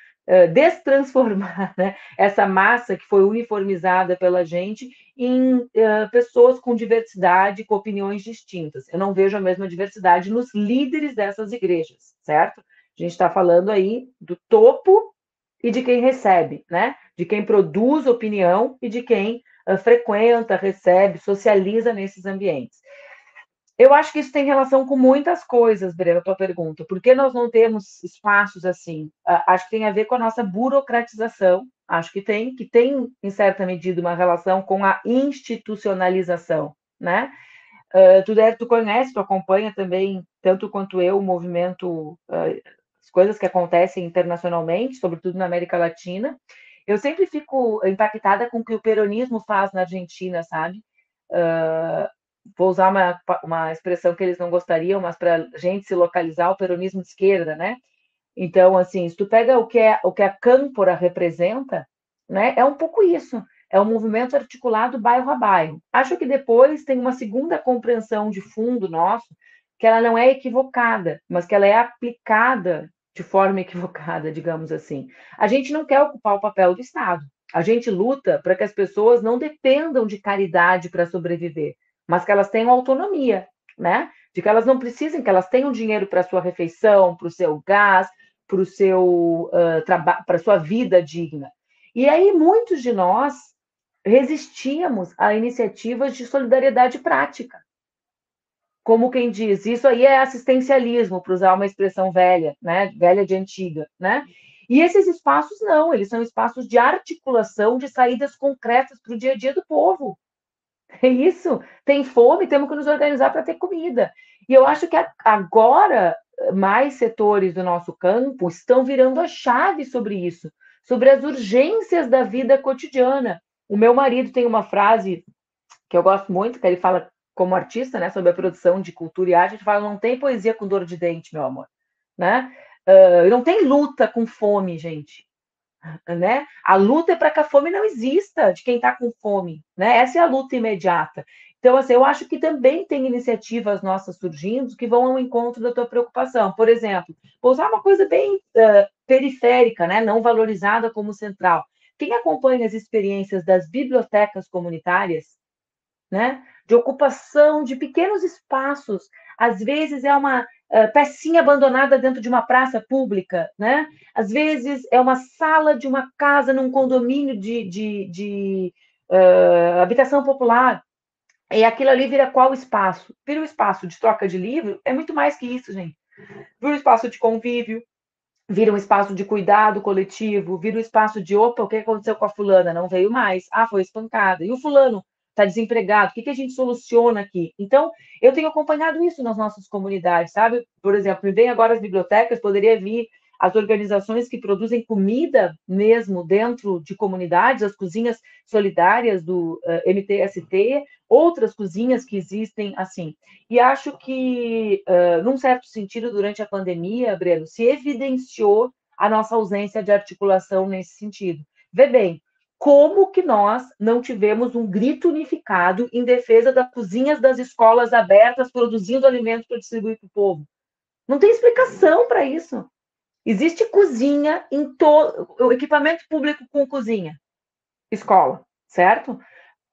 destransformar né, essa massa que foi uniformizada pela gente em uh, pessoas com diversidade, com opiniões distintas. Eu não vejo a mesma diversidade nos líderes dessas igrejas, certo? A gente está falando aí do topo e de quem recebe, né? De quem produz opinião e de quem uh, frequenta, recebe, socializa nesses ambientes. Eu acho que isso tem relação com muitas coisas, Breno, a tua pergunta. Por que nós não temos espaços assim? Acho que tem a ver com a nossa burocratização. Acho que tem, que tem, em certa medida, uma relação com a institucionalização, né? Uh, tu, deve, tu conhece, tu acompanha também, tanto quanto eu, o movimento, uh, as coisas que acontecem internacionalmente, sobretudo na América Latina. Eu sempre fico impactada com o que o peronismo faz na Argentina, sabe? Uh, vou usar uma, uma expressão que eles não gostariam, mas para a gente se localizar, o peronismo de esquerda, né? Então, assim, se tu pega o que, é, o que a Câmpora representa, né, é um pouco isso. é um movimento articulado bairro a bairro. Acho que depois tem uma segunda compreensão de fundo nosso, que ela não é equivocada, mas que ela é aplicada de forma equivocada, digamos assim. A gente não quer ocupar o papel do Estado. A gente luta para que as pessoas não dependam de caridade para sobreviver, mas que elas tenham autonomia, né? De que elas não precisem, que elas tenham dinheiro para sua refeição, para o seu gás, para o seu uh, trabalho, para sua vida digna. E aí muitos de nós resistíamos a iniciativas de solidariedade prática. Como quem diz, isso aí é assistencialismo, para usar uma expressão velha, né? Velha de antiga, né? E esses espaços não, eles são espaços de articulação de saídas concretas para o dia a dia do povo. É isso. Tem fome, temos que nos organizar para ter comida. E eu acho que agora mais setores do nosso campo estão virando a chave sobre isso, sobre as urgências da vida cotidiana. O meu marido tem uma frase que eu gosto muito, que ele fala como artista, né, sobre a produção de cultura e arte, ele fala, não tem poesia com dor de dente, meu amor, né? Uh, não tem luta com fome, gente, né? A luta é para que a fome não exista de quem está com fome, né? Essa é a luta imediata. Então, assim, eu acho que também tem iniciativas nossas surgindo que vão ao encontro da tua preocupação. Por exemplo, vou usar uma coisa bem uh, periférica, né? não valorizada como central. Quem acompanha as experiências das bibliotecas comunitárias, né? de ocupação de pequenos espaços, às vezes é uma uh, pecinha abandonada dentro de uma praça pública, né? às vezes é uma sala de uma casa num condomínio de, de, de uh, habitação popular e aquilo ali vira qual espaço? Vira um espaço de troca de livro? É muito mais que isso, gente. Vira um espaço de convívio, vira um espaço de cuidado coletivo, vira um espaço de opa, o que aconteceu com a fulana? Não veio mais. Ah, foi espancada. E o fulano está desempregado. O que, que a gente soluciona aqui? Então, eu tenho acompanhado isso nas nossas comunidades, sabe? Por exemplo, vem agora as bibliotecas, poderia vir as organizações que produzem comida mesmo dentro de comunidades, as cozinhas solidárias do uh, eh, MTST, outras cozinhas que existem assim. E acho que, uh, num certo sentido, durante a pandemia, Breno, se evidenciou a nossa ausência de articulação nesse sentido. Vê bem, como que nós não tivemos um grito unificado em defesa das cozinhas das escolas abertas produzindo alimentos para distribuir para o povo? Não tem explicação para isso. Existe cozinha em todo equipamento público com cozinha, escola, certo?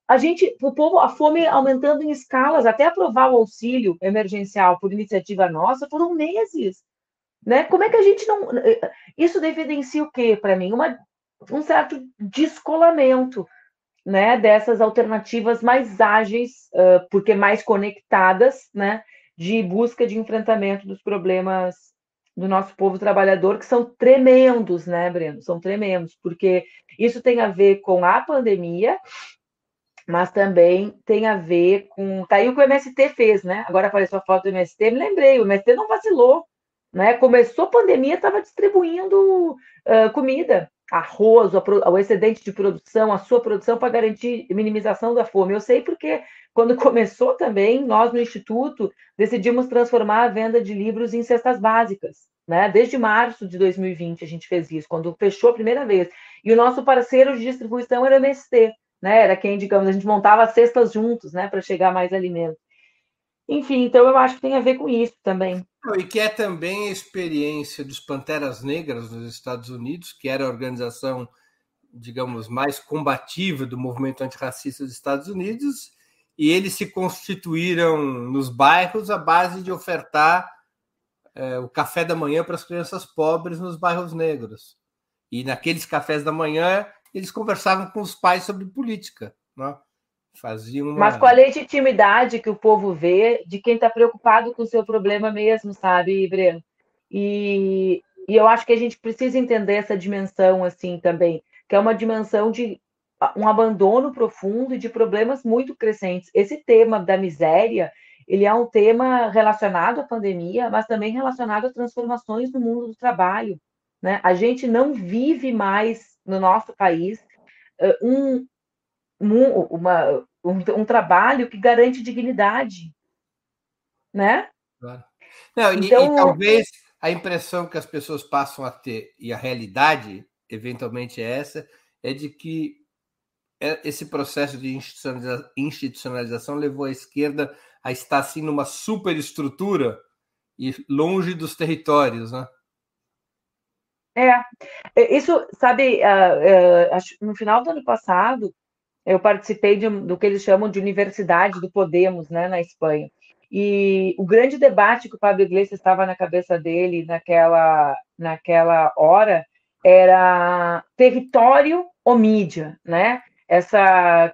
A gente, o povo, a fome aumentando em escalas, até aprovar o auxílio emergencial por iniciativa nossa, foram meses, né? Como é que a gente não? Isso evidencia o quê para mim? Uma, um certo descolamento, né? Dessas alternativas mais ágeis, uh, porque mais conectadas, né? De busca de enfrentamento dos problemas do nosso povo trabalhador, que são tremendos, né, Breno? São tremendos, porque isso tem a ver com a pandemia, mas também tem a ver com. Tá aí o que o MST fez, né? Agora apareceu a foto do MST, me lembrei, o MST não vacilou, né? Começou a pandemia, estava distribuindo uh, comida, arroz, o excedente de produção, a sua produção para garantir minimização da fome. Eu sei porque quando começou também, nós no Instituto decidimos transformar a venda de livros em cestas básicas. Né? Desde março de 2020 a gente fez isso, quando fechou a primeira vez. E o nosso parceiro de distribuição era o MST, né? Era quem, digamos, a gente montava cestas juntos, né, para chegar mais alimento. Enfim, então eu acho que tem a ver com isso também. E que é também a experiência dos Panteras Negras nos Estados Unidos, que era a organização, digamos, mais combativa do movimento antirracista dos Estados Unidos, e eles se constituíram nos bairros à base de ofertar é, o café da manhã para as crianças pobres nos bairros negros. E naqueles cafés da manhã, eles conversavam com os pais sobre política. Né? Faziam uma... Mas com a legitimidade que o povo vê de quem está preocupado com o seu problema mesmo, sabe, Breno? E, e eu acho que a gente precisa entender essa dimensão assim também, que é uma dimensão de um abandono profundo e de problemas muito crescentes. Esse tema da miséria, ele é um tema relacionado à pandemia, mas também relacionado a transformações no mundo do trabalho. Né? A gente não vive mais no nosso país um, um, uma, um, um trabalho que garante dignidade, né? Claro. Não, e, então, e talvez a impressão que as pessoas passam a ter, e a realidade, eventualmente, é essa, é de que é, esse processo de institucionalização levou a esquerda a estar assim numa superestrutura e longe dos territórios, né? É, é isso, sabe, uh, uh, no final do ano passado, eu participei de, do que eles chamam de Universidade do Podemos, né, na Espanha. E o grande debate que o Pablo Iglesias estava na cabeça dele naquela, naquela hora era território ou mídia, né? Essa,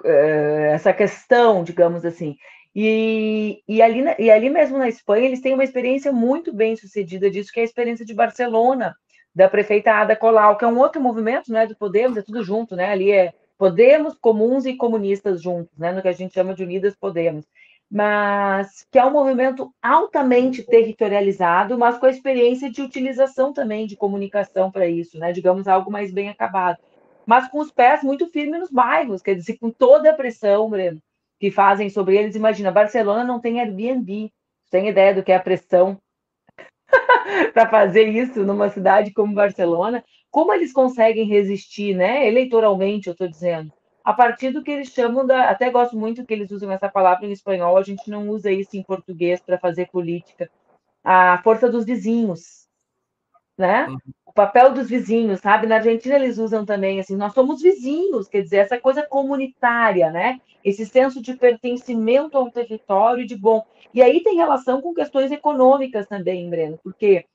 uh, essa questão, digamos assim. E, e, ali, e ali mesmo na Espanha, eles têm uma experiência muito bem sucedida disso, que é a experiência de Barcelona, da prefeita Ada Colau, que é um outro movimento, né, do Podemos, é tudo junto, né, ali é Podemos, comuns e comunistas juntos, né, no que a gente chama de Unidas Podemos, mas que é um movimento altamente territorializado, mas com a experiência de utilização também de comunicação para isso, né, digamos, algo mais bem acabado, mas com os pés muito firmes nos bairros, quer dizer, com toda a pressão, Breno, que fazem sobre eles. Imagina, Barcelona não tem Airbnb, tem ideia do que é a pressão para fazer isso numa cidade como Barcelona? Como eles conseguem resistir, né? Eleitoralmente, eu estou dizendo, a partir do que eles chamam da. Até gosto muito que eles usam essa palavra em espanhol, a gente não usa isso em português para fazer política. A força dos vizinhos, né? Uhum. O papel dos vizinhos, sabe? Na Argentina eles usam também assim, nós somos vizinhos, quer dizer, essa coisa comunitária, né? Esse senso de pertencimento a um território de bom. E aí tem relação com questões econômicas também, Breno, porque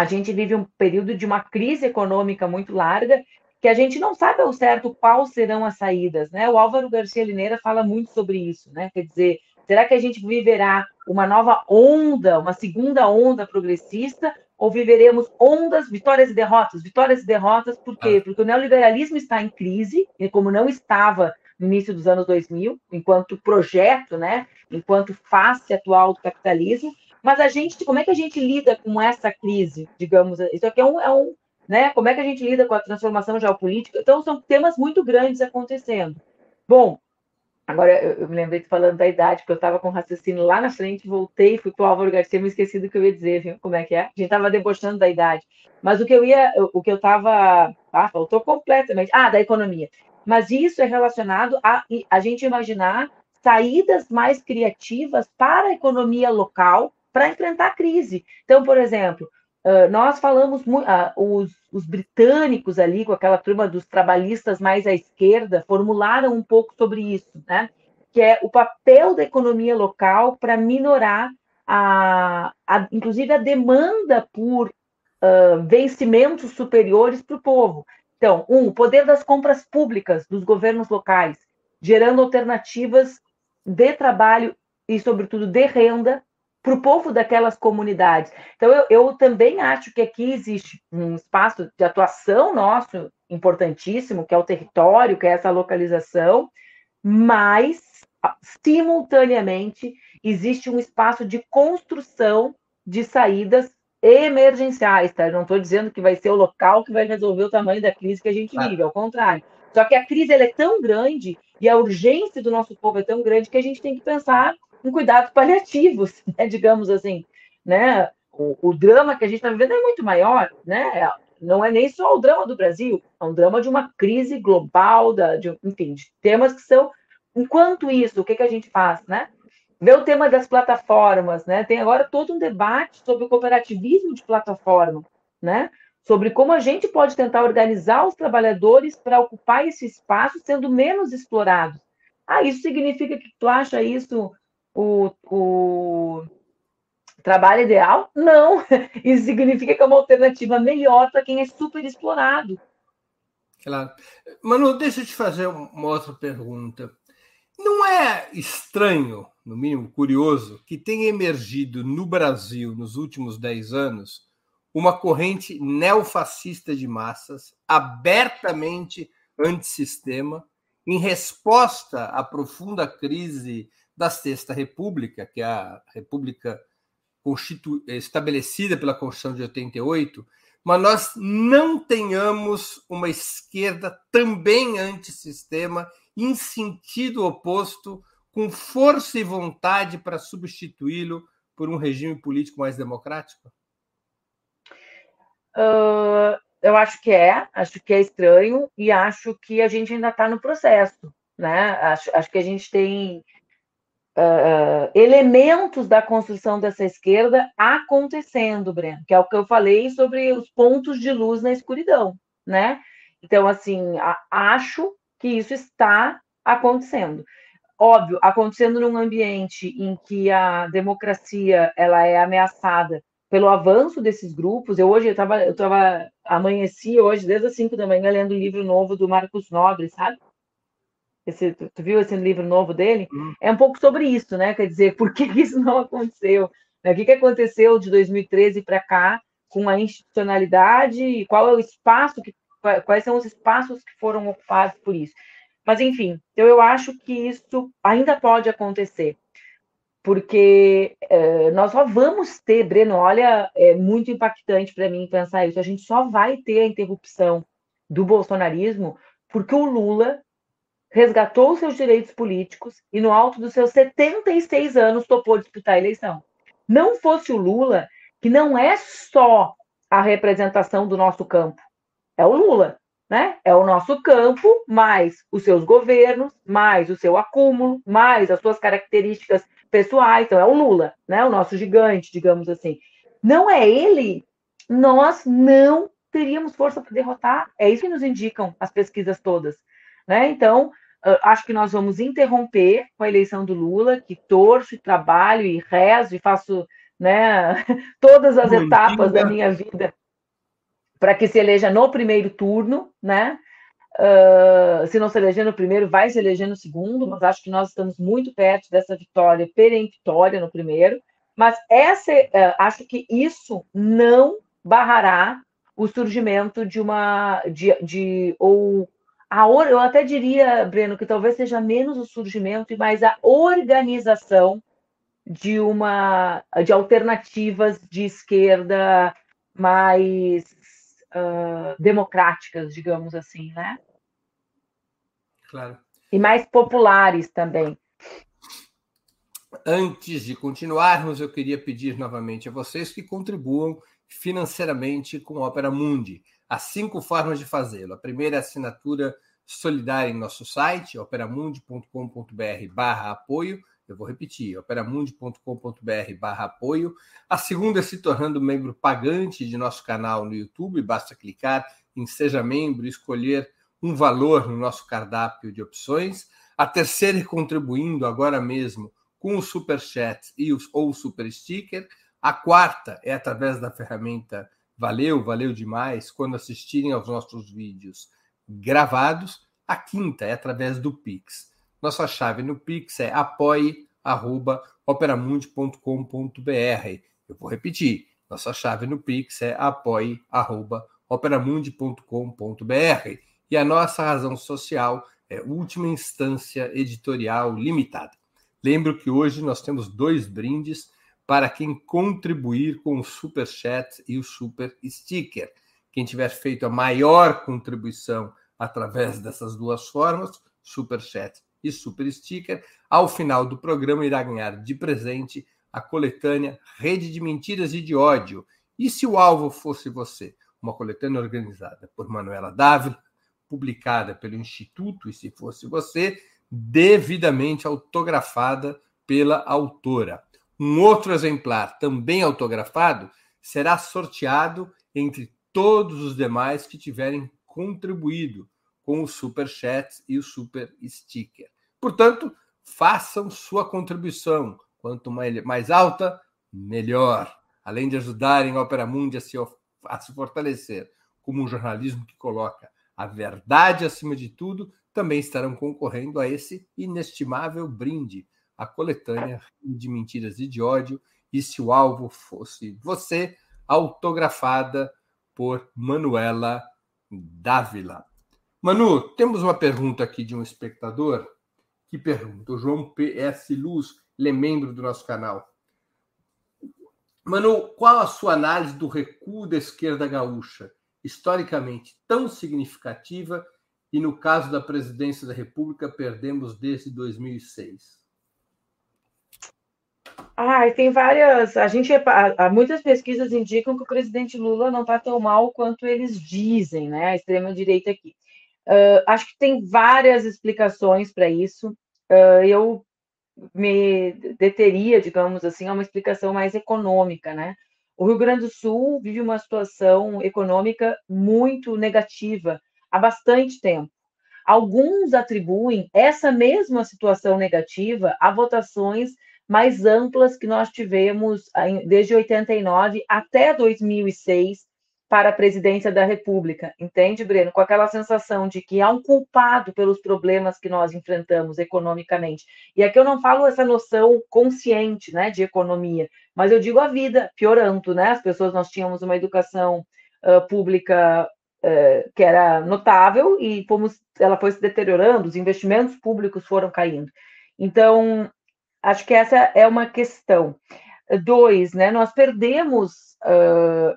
a gente vive um período de uma crise econômica muito larga que a gente não sabe ao certo quais serão as saídas, né? O Álvaro Garcia Lineira fala muito sobre isso, né? Quer dizer, será que a gente viverá uma nova onda, uma segunda onda progressista, ou viveremos ondas, vitórias e derrotas? Vitórias e derrotas, por quê? Ah. Porque o neoliberalismo está em crise, e como não estava no início dos anos 2000, enquanto projeto, né, enquanto face atual do capitalismo, mas a gente, como é que a gente lida com essa crise, digamos, isso aqui é um, é um né, como é que a gente lida com a transformação geopolítica? Então, são temas muito grandes acontecendo. Bom, Agora, eu, eu me lembrei de falando da idade, porque eu estava com raciocínio lá na frente, voltei, fui para o Álvaro Garcia, me esqueci do que eu ia dizer, viu? Como é que é? A gente estava debochando da idade. Mas o que eu ia, o que eu estava. Ah, faltou completamente. Ah, da economia. Mas isso é relacionado a a gente imaginar saídas mais criativas para a economia local para enfrentar a crise. Então, por exemplo, nós falamos muito, os, os, britânicos ali, com aquela turma dos trabalhistas mais à esquerda, formularam um pouco sobre isso, né? Que é o papel da economia local para minorar, a, a, inclusive, a demanda por uh, vencimentos superiores para o povo. Então, um, o poder das compras públicas dos governos locais, gerando alternativas de trabalho e, sobretudo, de renda para o povo daquelas comunidades. Então, eu, eu, também acho que aqui existe um espaço de atuação nosso importantíssimo, que é o território, que é essa localização, mas, simultaneamente, existe um espaço de construção de saídas emergenciais, tá? Eu não estou dizendo que vai ser o local que vai resolver o tamanho da crise que a gente vive, ao contrário. Só que a crise é tão grande e a urgência do nosso povo é tão grande que a gente tem que pensar com cuidados paliativos, né, digamos assim, né? O, o drama que a gente está vivendo é muito maior, né? Não é nem só o drama do Brasil, é um drama de uma crise global, da, de, enfim, de temas que são. Enquanto isso, o que, que a gente faz, né? Vê o tema das plataformas, né? Tem agora todo um debate sobre o cooperativismo de plataforma, né? Sobre como a gente pode tentar organizar os trabalhadores para ocupar esse espaço sendo menos explorados. Ah, isso significa que tu acha isso o, o trabalho ideal? Não. Isso significa que é uma alternativa melhor para quem é super explorado. Claro. Manu, deixa eu te fazer uma outra pergunta. Não é estranho, no mínimo curioso, que tenha emergido no Brasil, nos últimos dez anos, uma corrente neofascista de massas, abertamente antissistema, em resposta à profunda crise da Sexta República, que é a República Constitu... estabelecida pela Constituição de 88, mas nós não tenhamos uma esquerda também antissistema, em sentido oposto, com força e vontade para substituí-lo por um regime político mais democrático? Uh, eu acho que é, acho que é estranho e acho que a gente ainda está no processo, né? Acho, acho que a gente tem uh, elementos da construção dessa esquerda acontecendo, Breno, que é o que eu falei sobre os pontos de luz na escuridão, né? Então, assim, a, acho que isso está acontecendo. Óbvio, acontecendo num ambiente em que a democracia ela é ameaçada pelo avanço desses grupos. Eu hoje estava eu tava amanheci hoje desde as 5 da manhã lendo um livro novo do Marcos Nobre, sabe? Esse, tu, tu, viu esse livro novo dele? Hum. É um pouco sobre isso, né? Quer dizer, por que isso não aconteceu? Né? O que, que aconteceu de 2013 para cá com a institucionalidade e qual é o espaço que quais são os espaços que foram ocupados por isso? Mas enfim, então eu acho que isso ainda pode acontecer porque é, nós só vamos ter, Breno, olha, é muito impactante para mim pensar isso, a gente só vai ter a interrupção do bolsonarismo porque o Lula resgatou seus direitos políticos e no alto dos seus 76 anos topou disputar a eleição. Não fosse o Lula, que não é só a representação do nosso campo, é o Lula, né? É o nosso campo, mais os seus governos, mais o seu acúmulo, mais as suas características pessoais. Então, é o Lula, né? O nosso gigante, digamos assim. Não é ele, nós não teríamos força para derrotar. É isso que nos indicam as pesquisas todas. Né? Então, acho que nós vamos interromper com a eleição do Lula, que torço e trabalho e rezo e faço né, todas as etapas da minha vida para que se eleja no primeiro turno, né? Uh, se não se eleger no primeiro, vai se eleger no segundo, mas acho que nós estamos muito perto dessa vitória peremptória no primeiro. Mas essa, uh, acho que isso não barrará o surgimento de uma de, de ou a eu até diria, Breno, que talvez seja menos o surgimento e mais a organização de uma de alternativas de esquerda mais uh, democráticas, digamos assim, né? Claro. E mais populares também. Antes de continuarmos, eu queria pedir novamente a vocês que contribuam financeiramente com a Opera Mundi. Há cinco formas de fazê-lo. A primeira é a assinatura solidária em nosso site, operamundi.com.br apoio. Eu vou repetir, operamundi.com.br apoio. A segunda é se tornando membro pagante de nosso canal no YouTube. Basta clicar em Seja Membro e escolher um valor no nosso cardápio de opções. A terceira é contribuindo agora mesmo com o Super Chat e ou o Super Sticker. A quarta é através da ferramenta Valeu, valeu demais quando assistirem aos nossos vídeos gravados. A quinta é através do Pix. Nossa chave no Pix é apoie.operamundi.com.br. Eu vou repetir. Nossa chave no Pix é apoie.operamundi.com.br. E a nossa razão social é Última Instância Editorial Limitada. Lembro que hoje nós temos dois brindes para quem contribuir com o Super Chat e o Super Sticker. Quem tiver feito a maior contribuição através dessas duas formas, Super Chat e Super Sticker. Ao final do programa, irá ganhar de presente a coletânea Rede de Mentiras e de Ódio. E se o alvo fosse você? Uma coletânea organizada por Manuela Dávila, publicada pelo Instituto, e se fosse você, devidamente autografada pela autora. Um outro exemplar, também autografado, será sorteado entre todos os demais que tiverem contribuído com o super chat e o super sticker. Portanto, façam sua contribuição. Quanto mais alta, melhor. Além de ajudarem a Opera Mundi a se, a se fortalecer como um jornalismo que coloca a verdade acima de tudo, também estarão concorrendo a esse inestimável brinde, a coletânea de mentiras e de ódio. E se o alvo fosse você, autografada por Manuela Dávila. Manu, temos uma pergunta aqui de um espectador que pergunta, o João PS Luz, ele é membro do nosso canal. Manu, qual a sua análise do recuo da esquerda gaúcha, historicamente tão significativa, e no caso da presidência da República, perdemos desde 2006? Ah, tem várias. A gente muitas pesquisas indicam que o presidente Lula não está tão mal quanto eles dizem, né? A extrema direita aqui. Uh, acho que tem várias explicações para isso. Uh, eu me deteria, digamos assim, a uma explicação mais econômica, né? O Rio Grande do Sul vive uma situação econômica muito negativa há bastante tempo. Alguns atribuem essa mesma situação negativa a votações mais amplas que nós tivemos desde 89 até 2006 para a presidência da República, entende, Breno? Com aquela sensação de que há um culpado pelos problemas que nós enfrentamos economicamente. E aqui eu não falo essa noção consciente, né, de economia, mas eu digo a vida piorando, né? As pessoas nós tínhamos uma educação uh, pública uh, que era notável e fomos, ela foi se deteriorando, os investimentos públicos foram caindo. Então, acho que essa é uma questão. Dois, né? Nós perdemos uh,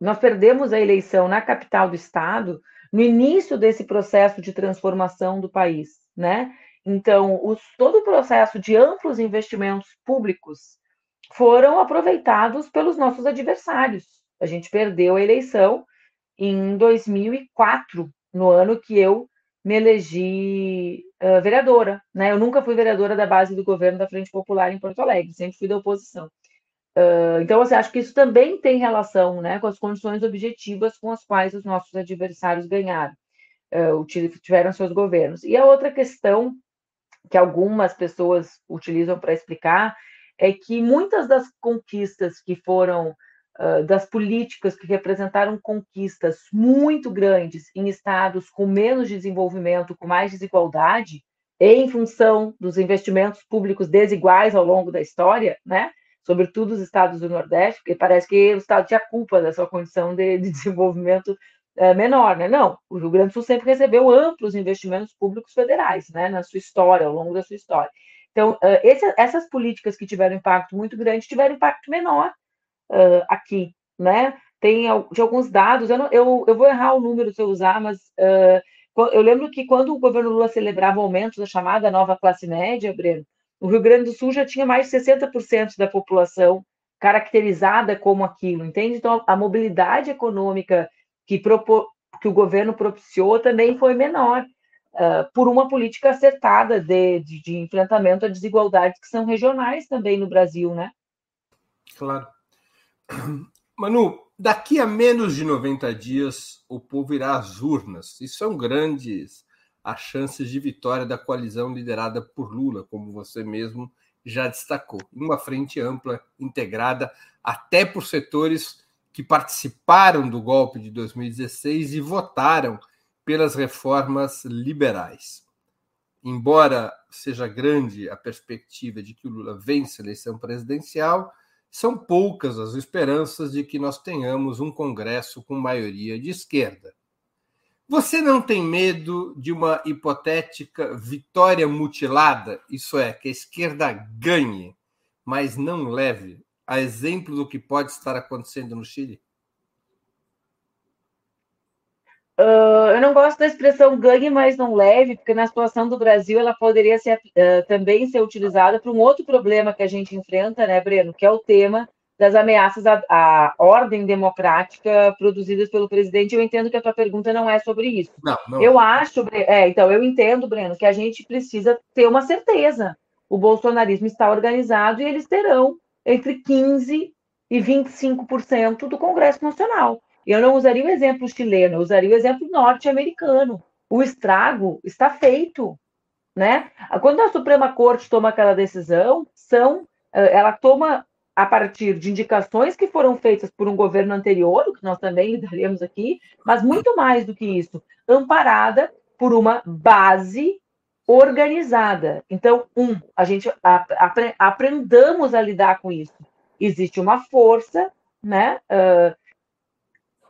nós perdemos a eleição na capital do estado no início desse processo de transformação do país, né? Então, os, todo o processo de amplos investimentos públicos foram aproveitados pelos nossos adversários. A gente perdeu a eleição em 2004, no ano que eu me elegi uh, vereadora, né? Eu nunca fui vereadora da base do governo da Frente Popular em Porto Alegre, sempre fui da oposição. Uh, então, você acha que isso também tem relação né, com as condições objetivas com as quais os nossos adversários ganharam, uh, tiveram seus governos. E a outra questão que algumas pessoas utilizam para explicar é que muitas das conquistas que foram, das políticas que representaram conquistas muito grandes em estados com menos desenvolvimento, com mais desigualdade, em função dos investimentos públicos desiguais ao longo da história, né? sobretudo os estados do Nordeste, porque parece que o estado tinha culpa da sua condição de, de desenvolvimento menor, né? Não, o Rio Grande do Sul sempre recebeu amplos investimentos públicos federais, né, na sua história, ao longo da sua história. Então, uh, esse, essas políticas que tiveram impacto muito grande tiveram impacto menor uh, aqui, né? Tem de alguns dados, eu, não, eu, eu vou errar o número se eu usar, mas uh, eu lembro que quando o governo Lula celebrava o aumento da chamada nova classe média, Breno, o Rio Grande do Sul já tinha mais de 60% da população caracterizada como aquilo, entende? Então, a mobilidade econômica que, propor, que o governo propiciou também foi menor, uh, por uma política acertada de, de, de enfrentamento a desigualdades que são regionais também no Brasil, né? Claro. Manu, daqui a menos de 90 dias, o povo irá às urnas. E são grandes as chances de vitória da coalizão liderada por Lula, como você mesmo já destacou. Uma frente ampla, integrada até por setores que participaram do golpe de 2016 e votaram pelas reformas liberais. Embora seja grande a perspectiva de que o Lula vença a eleição presidencial, são poucas as esperanças de que nós tenhamos um Congresso com maioria de esquerda. Você não tem medo de uma hipotética vitória mutilada? Isso é, que a esquerda ganhe, mas não leve, a exemplo do que pode estar acontecendo no Chile? Uh, eu não gosto da expressão ganhe, mas não leve, porque na situação do Brasil ela poderia ser, uh, também ser utilizada para um outro problema que a gente enfrenta, né, Breno? Que é o tema das ameaças à, à, ordem democrática produzidas pelo presidente. Eu entendo que a tua pergunta não é sobre isso. Não, não. Eu acho, é, então, eu entendo, Breno, que a gente precisa ter uma certeza. O bolsonarismo está organizado e eles terão entre 15% e 25% do Congresso Nacional. Eu não usaria o exemplo chileno, eu usaria o exemplo norte-americano. O estrago está feito. Né? Quando a Suprema Corte toma aquela decisão, são, eh, ela toma a partir de indicações que foram feitas por um governo anterior, que nós também lidaremos aqui, mas muito mais do que isso, amparada por uma base organizada. Então, um, a gente apre, aprendamos a lidar com isso. Existe uma força, né, uh,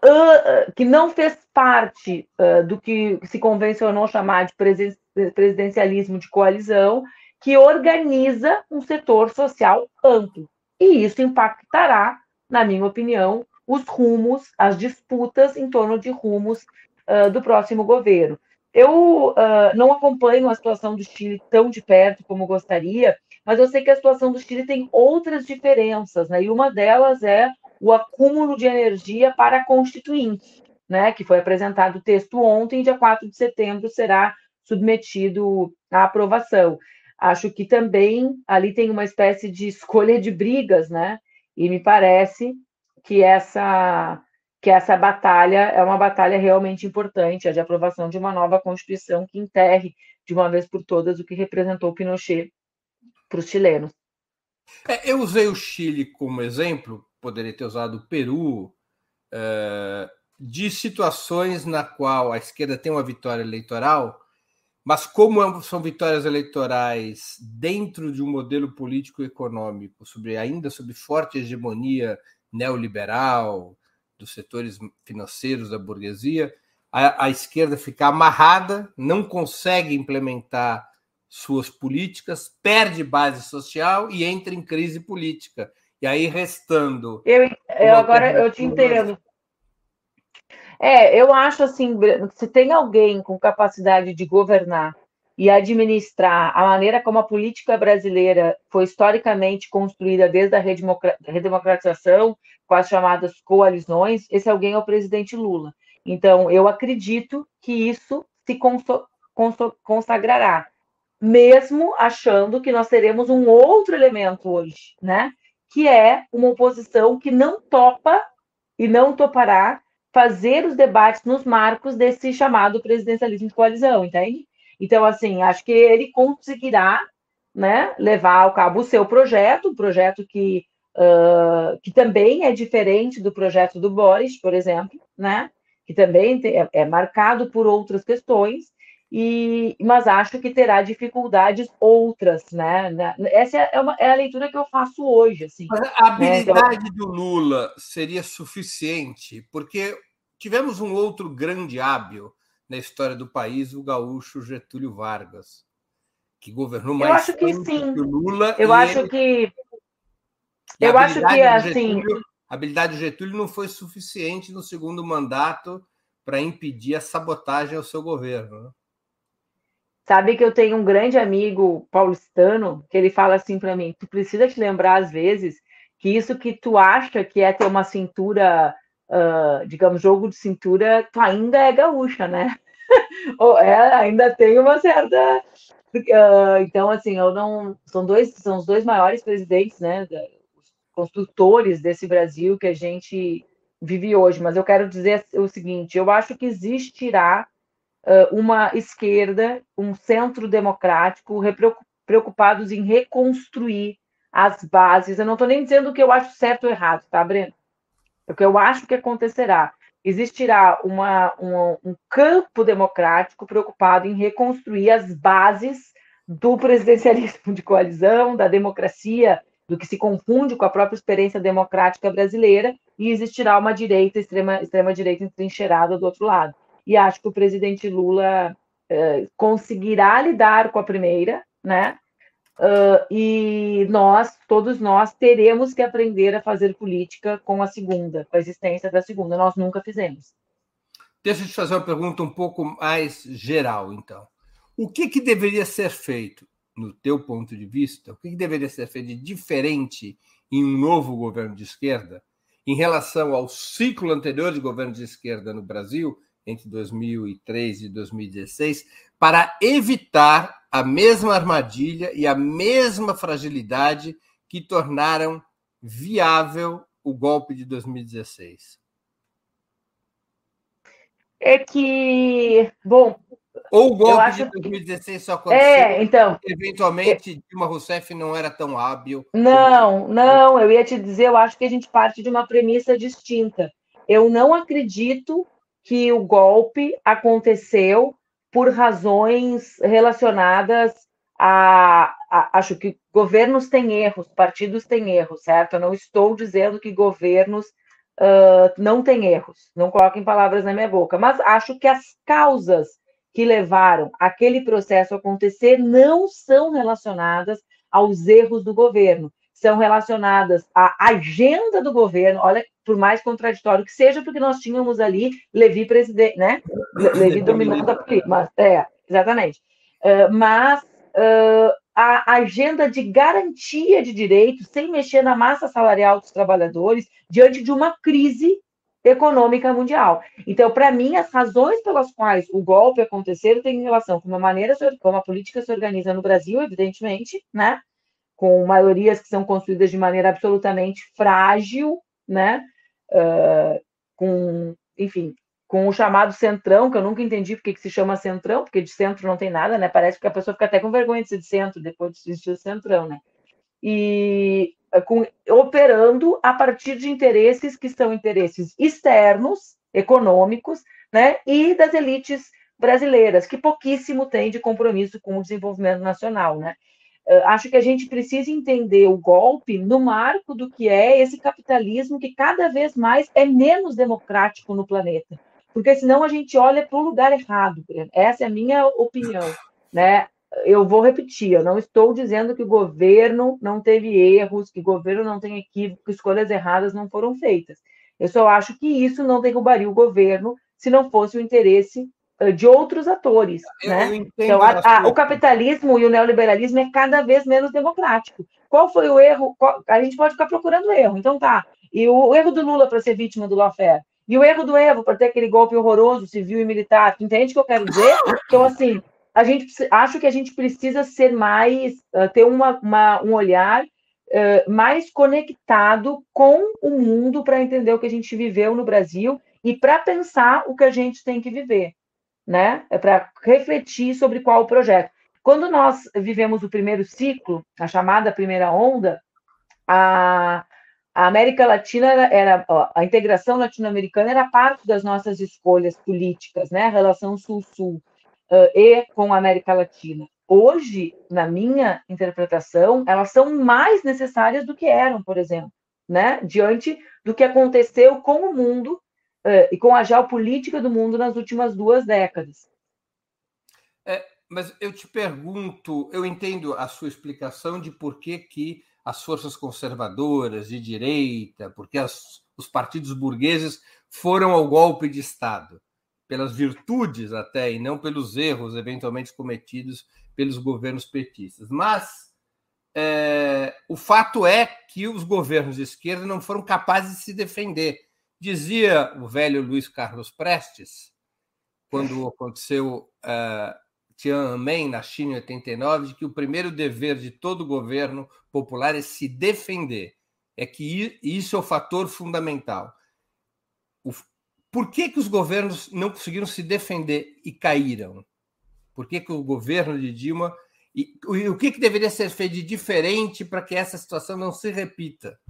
uh, que não fez parte uh, do que se convencionou chamar de presidencialismo de coalizão, que organiza um setor social amplo e isso impactará, na minha opinião, os rumos, as disputas em torno de rumos uh, do próximo governo. eu uh, não acompanho a situação do Chile tão de perto como gostaria, mas eu sei que a situação do Chile tem outras diferenças, né? E uma delas é o acúmulo de energia para a Constituinte, né? Que foi apresentado o texto ontem, dia 4 de setembro será submetido à aprovação. Acho que também ali tem uma espécie de escolha de brigas, né? E me parece que essa que essa batalha é uma batalha realmente importante, a de aprovação de uma nova Constituição que enterre de uma vez por todas o que representou Pinochet para os chilenos. É, eu usei o Chile como exemplo, poderia ter usado o Peru, uh, de situações na qual a esquerda tem uma vitória eleitoral, mas como é são vitórias eleitorais dentro de um modelo político econômico, sobre, ainda sob forte hegemonia neoliberal dos setores financeiros da burguesia, a, a esquerda fica amarrada, não consegue implementar suas políticas, perde base social e entra em crise política. E aí restando. Eu, eu agora eu te entendo. É, eu acho assim, se tem alguém com capacidade de governar e administrar a maneira como a política brasileira foi historicamente construída desde a redemocratização, com as chamadas coalizões, esse alguém é o presidente Lula. Então, eu acredito que isso se consagrará mesmo achando que nós teremos um outro elemento hoje, né? Que é uma oposição que não topa e não topará fazer os debates nos marcos desse chamado presidencialismo de coalizão, entende? Então, assim, acho que ele conseguirá né, levar ao cabo o seu projeto, um projeto que, uh, que também é diferente do projeto do Boris, por exemplo, né? Que também é, é marcado por outras questões, e, mas acho que terá dificuldades outras, né? Essa é, uma, é a leitura que eu faço hoje. Assim, mas a né? então habilidade né? do Lula seria suficiente, porque tivemos um outro grande hábil na história do país, o gaúcho Getúlio Vargas, que governou mais eu acho que, sim. que o Lula. Eu acho ele... que. Eu acho que assim. a habilidade do Getúlio não foi suficiente no segundo mandato para impedir a sabotagem ao seu governo. Né? Sabe que eu tenho um grande amigo paulistano que ele fala assim para mim: tu precisa te lembrar às vezes que isso que tu acha que é ter uma cintura, uh, digamos, jogo de cintura, tu ainda é gaúcha, né? Ou é, ainda tem uma certa. Uh, então, assim, eu não. São dois, são os dois maiores presidentes, né? Os construtores desse Brasil que a gente vive hoje. Mas eu quero dizer o seguinte: eu acho que existirá uma esquerda, um centro democrático preocupados em reconstruir as bases. Eu não estou nem dizendo o que eu acho certo ou errado, tá, Breno? É o que eu acho que acontecerá. Existirá uma, uma, um campo democrático preocupado em reconstruir as bases do presidencialismo de coalizão, da democracia, do que se confunde com a própria experiência democrática brasileira, e existirá uma direita, extrema, extrema direita entrincheirada do outro lado e acho que o presidente Lula uh, conseguirá lidar com a primeira, né? Uh, e nós, todos nós, teremos que aprender a fazer política com a segunda, com a existência da segunda. Nós nunca fizemos. Deixa eu te fazer uma pergunta um pouco mais geral, então. O que, que deveria ser feito, no teu ponto de vista, o que, que deveria ser feito de diferente em um novo governo de esquerda em relação ao ciclo anterior de governo de esquerda no Brasil, entre 2003 e 2016 para evitar a mesma armadilha e a mesma fragilidade que tornaram viável o golpe de 2016? É que, bom. Ou o golpe de 2016 só aconteceu. É, então. Eventualmente, Dilma Rousseff não era tão hábil. Não, não, eu ia te dizer, eu acho que a gente parte de uma premissa distinta. Eu não acredito que o golpe aconteceu por razões relacionadas a, a, acho que governos têm erros, partidos têm erros, certo? Eu não estou dizendo que governos uh, não têm erros, não coloquem palavras na minha boca, mas acho que as causas que levaram aquele processo a acontecer não são relacionadas aos erros do governo, são relacionadas à agenda do governo, olha, por mais contraditório que seja, porque nós tínhamos ali Levi presidente, né? Levi dominando a mas é, exatamente. Uh, mas uh, a agenda de garantia de direitos, sem mexer na massa salarial dos trabalhadores, diante de uma crise econômica mundial. Então, para mim, as razões pelas quais o golpe aconteceu têm relação com a maneira como a política se organiza no Brasil, evidentemente, né? Com maiorias que são construídas de maneira absolutamente frágil, né? Uh, com, enfim, com o chamado centrão, que eu nunca entendi porque que se chama centrão, porque de centro não tem nada, né? Parece que a pessoa fica até com vergonha de ser de centro, depois de ser centrão, né? E eh, com, operando a partir de interesses que são interesses externos, econômicos, né? E das elites brasileiras, que pouquíssimo têm de compromisso com o desenvolvimento nacional, né? Acho que a gente precisa entender o golpe no marco do que é esse capitalismo que cada vez mais é menos democrático no planeta. Porque senão a gente olha para o lugar errado. Essa é a minha opinião. Né? Eu vou repetir, eu não estou dizendo que o governo não teve erros, que o governo não tem equívoco, que escolhas erradas não foram feitas. Eu só acho que isso não derrubaria o governo se não fosse o interesse de outros atores. Eu, né? Eu então, a, a, o capitalismo e o neoliberalismo é cada vez menos democrático. Qual foi o erro? Qual, a gente pode ficar procurando erro. Então tá. E o, o erro do Lula para ser vítima do lawfare. E o erro do Evo para ter aquele golpe horroroso, civil e militar. Entende o que eu quero dizer? Então, assim, a gente acho que a gente precisa ser mais, uh, ter uma, uma, um olhar uh, mais conectado com o mundo para entender o que a gente viveu no Brasil e para pensar o que a gente tem que viver né? É para refletir sobre qual o projeto. Quando nós vivemos o primeiro ciclo, a chamada primeira onda, a, a América Latina era, era a integração latino-americana era parte das nossas escolhas políticas, né? A relação Sul-Sul uh, e com a América Latina. Hoje, na minha interpretação, elas são mais necessárias do que eram, por exemplo, né? Diante do que aconteceu com o mundo e com a geopolítica do mundo nas últimas duas décadas. É, mas eu te pergunto, eu entendo a sua explicação de por que, que as forças conservadoras de direita, porque as, os partidos burgueses foram ao golpe de Estado, pelas virtudes até, e não pelos erros eventualmente cometidos pelos governos petistas. Mas é, o fato é que os governos de esquerda não foram capazes de se defender. Dizia o velho Luiz Carlos Prestes, quando aconteceu uh, Tiananmen, na China, em 89, de que o primeiro dever de todo governo popular é se defender. É que isso é o fator fundamental. O, por que, que os governos não conseguiram se defender e caíram? Por que, que o governo de Dilma. E, e o que, que deveria ser feito de diferente para que essa situação não se repita?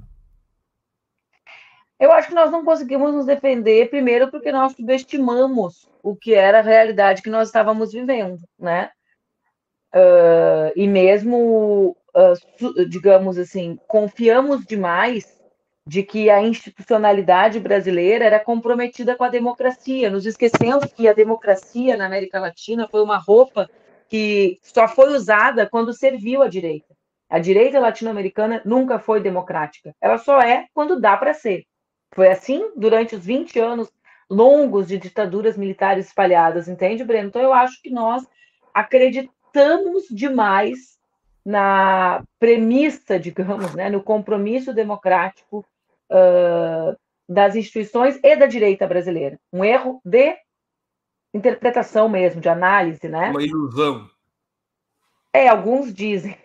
Eu acho que nós não conseguimos nos defender, primeiro, porque nós subestimamos o que era a realidade que nós estávamos vivendo, né? Uh, e mesmo, uh, digamos assim, confiamos demais de que a institucionalidade brasileira era comprometida com a democracia, nos esquecendo que a democracia na América Latina foi uma roupa que só foi usada quando serviu à direita. A direita latino-americana nunca foi democrática. Ela só é quando dá para ser. Foi assim durante os 20 anos longos de ditaduras militares espalhadas, entende, Breno? Então, eu acho que nós acreditamos demais na premissa, digamos, né, no compromisso democrático uh, das instituições e da direita brasileira. Um erro de interpretação mesmo, de análise, né? Uma ilusão. É, alguns dizem,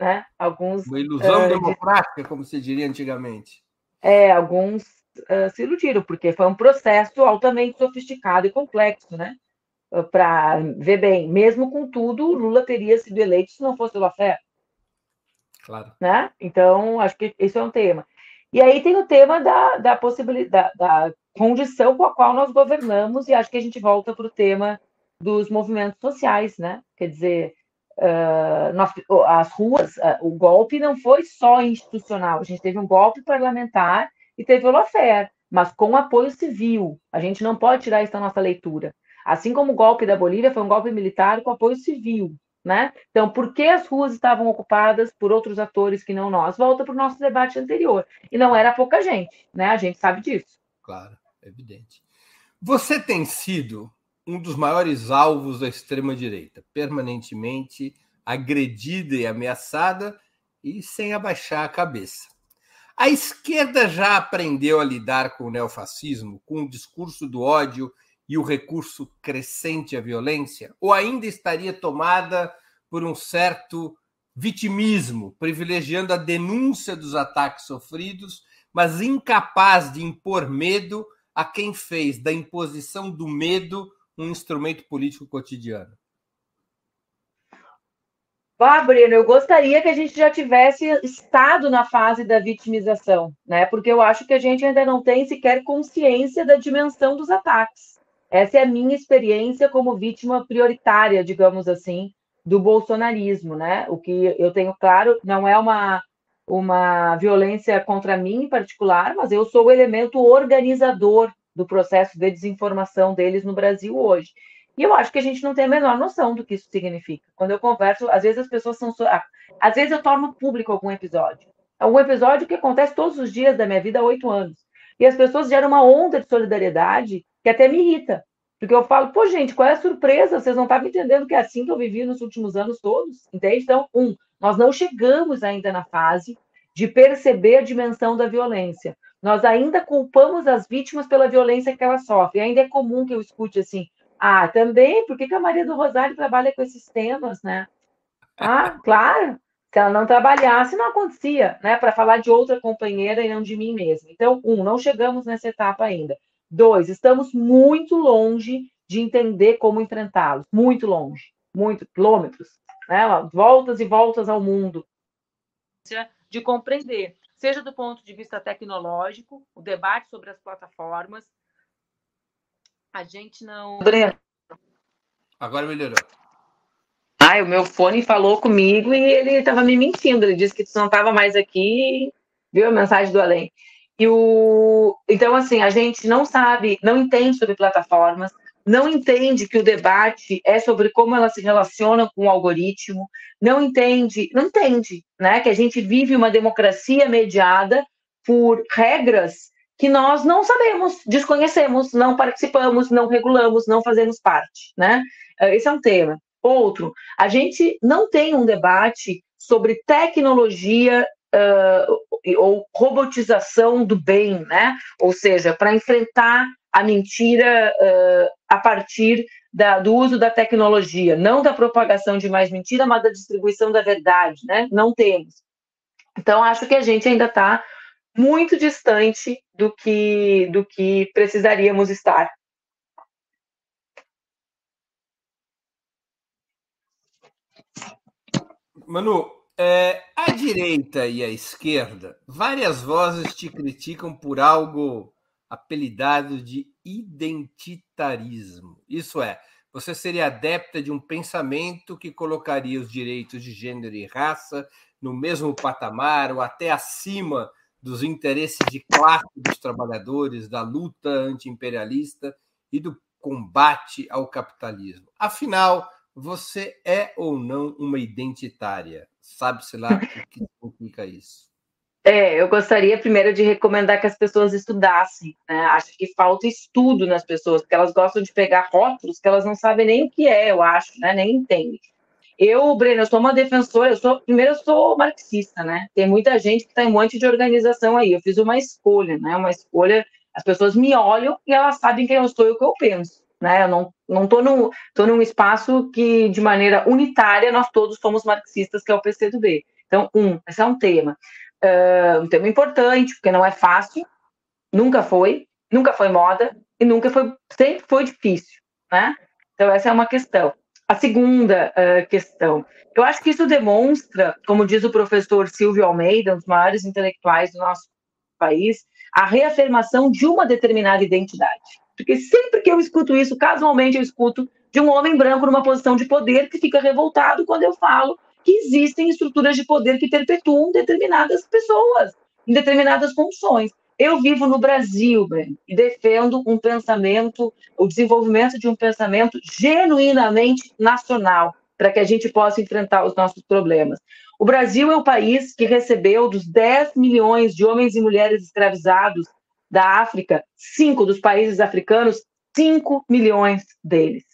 né? Alguns. Uma ilusão uh, democrática, como se diria antigamente. É, alguns uh, se iludiram, porque foi um processo altamente sofisticado e complexo, né? Uh, Para ver bem, mesmo com tudo, Lula teria sido eleito se não fosse o Lafayette. Claro. Né? Então, acho que esse é um tema. E aí tem o tema da, da possibilidade, da, da condição com a qual nós governamos, e acho que a gente volta para o tema dos movimentos sociais, né? Quer dizer, uh, nós, as ruas, uh, o golpe não foi só institucional, a gente teve um golpe parlamentar e teve o lawfare, mas com apoio civil. A gente não pode tirar isso da nossa leitura. Assim como o golpe da Bolívia foi um golpe militar com apoio civil. né? Então, por que as ruas estavam ocupadas por outros atores que não nós? Volta para o nosso debate anterior. E não era pouca gente, né? A gente sabe disso. Claro, evidente. Você tem sido um dos maiores alvos da extrema-direita, permanentemente agredida e ameaçada e sem abaixar a cabeça. A esquerda já aprendeu a lidar com o neofascismo, com o discurso do ódio e o recurso crescente à violência? Ou ainda estaria tomada por um certo vitimismo, privilegiando a denúncia dos ataques sofridos, mas incapaz de impor medo a quem fez da imposição do medo um instrumento político cotidiano? Ah, Breno, eu gostaria que a gente já tivesse estado na fase da vitimização, né? Porque eu acho que a gente ainda não tem sequer consciência da dimensão dos ataques. Essa é a minha experiência como vítima prioritária, digamos assim, do bolsonarismo, né? O que eu tenho claro não é uma uma violência contra mim em particular, mas eu sou o elemento organizador do processo de desinformação deles no Brasil hoje. E eu acho que a gente não tem a menor noção do que isso significa. Quando eu converso, às vezes as pessoas são. Ah, às vezes eu torno público algum episódio. Algum episódio que acontece todos os dias da minha vida há oito anos. E as pessoas geram uma onda de solidariedade que até me irrita. Porque eu falo, pô, gente, qual é a surpresa? Vocês não estavam entendendo que é assim que eu vivi nos últimos anos todos? Entende? Então, um, nós não chegamos ainda na fase de perceber a dimensão da violência. Nós ainda culpamos as vítimas pela violência que elas sofrem. Ainda é comum que eu escute assim, ah, também, por que, que a Maria do Rosário trabalha com esses temas, né? Ah, claro, se ela não trabalhasse, não acontecia, né? Para falar de outra companheira e não de mim mesma. Então, um, não chegamos nessa etapa ainda. Dois, estamos muito longe de entender como enfrentá-los, muito longe, muito quilômetros, né? Voltas e voltas ao mundo de compreender, seja do ponto de vista tecnológico, o debate sobre as plataformas, a gente não. Breno. Agora melhorou. Ai, o meu fone falou comigo e ele estava me mentindo. Ele disse que tu não estava mais aqui, viu a mensagem do além. E o... Então, assim, a gente não sabe, não entende sobre plataformas, não entende que o debate é sobre como elas se relacionam com o algoritmo, não entende, não entende, né, que a gente vive uma democracia mediada por regras que nós não sabemos, desconhecemos, não participamos, não regulamos, não fazemos parte, né? Eh, esse é um tema. Outro, a gente não tem um debate sobre tecnologia uh, ou robotização do bem, né? Ou seja, para enfrentar a mentira uh, a partir da, do uso da tecnologia, não da propagação de mais mentira, mas da distribuição da verdade, né? Não temos. Então, acho que a gente ainda está muito distante do que, do que precisaríamos estar. Manu, é, a direita e a esquerda, várias vozes te criticam por algo apelidado de identitarismo. Isso é, você seria adepta de um pensamento que colocaria os direitos de gênero e raça no mesmo patamar ou até acima dos interesses de classe dos trabalhadores, da luta antiimperialista e do combate ao capitalismo. Afinal, você é ou não uma identitária? Sabe-se lá o que significa isso? É, eu gostaria primeiro de recomendar que as pessoas estudassem. Né? Acho que falta estudo nas pessoas, porque elas gostam de pegar rótulos que elas não sabem nem o que é, eu acho, né? nem entendem. Eu, Breno, eu sou uma defensora, eu sou, primeiro eu sou marxista, né? Tem muita gente que tem tá um monte de organização aí. Eu fiz uma escolha, né? Uma escolha, as pessoas me olham e elas sabem quem eu sou e o que eu penso, né? Eu não não tô num, tô num espaço que de maneira unitária nós todos somos marxistas, que é o PCdoB. Então, um, esse é um tema. Uh, um tema importante, porque não é fácil, nunca foi, nunca foi moda e nunca foi, sempre foi difícil, né? Então, essa é uma questão. A segunda uh, questão, eu acho que isso demonstra, como diz o professor Silvio Almeida, um dos maiores intelectuais do nosso país, a reafirmação de uma determinada identidade. Porque sempre que eu escuto isso, casualmente eu escuto de um homem branco numa posição de poder que fica revoltado quando eu falo que existem estruturas de poder que perpetuam determinadas pessoas em determinadas funções. Eu vivo no Brasil, Breno, e defendo um pensamento, o desenvolvimento de um pensamento genuinamente nacional, para que a gente possa enfrentar os nossos problemas. O Brasil é o país que recebeu dos 10 milhões de homens e mulheres escravizados da África, cinco dos países africanos, 5 milhões deles.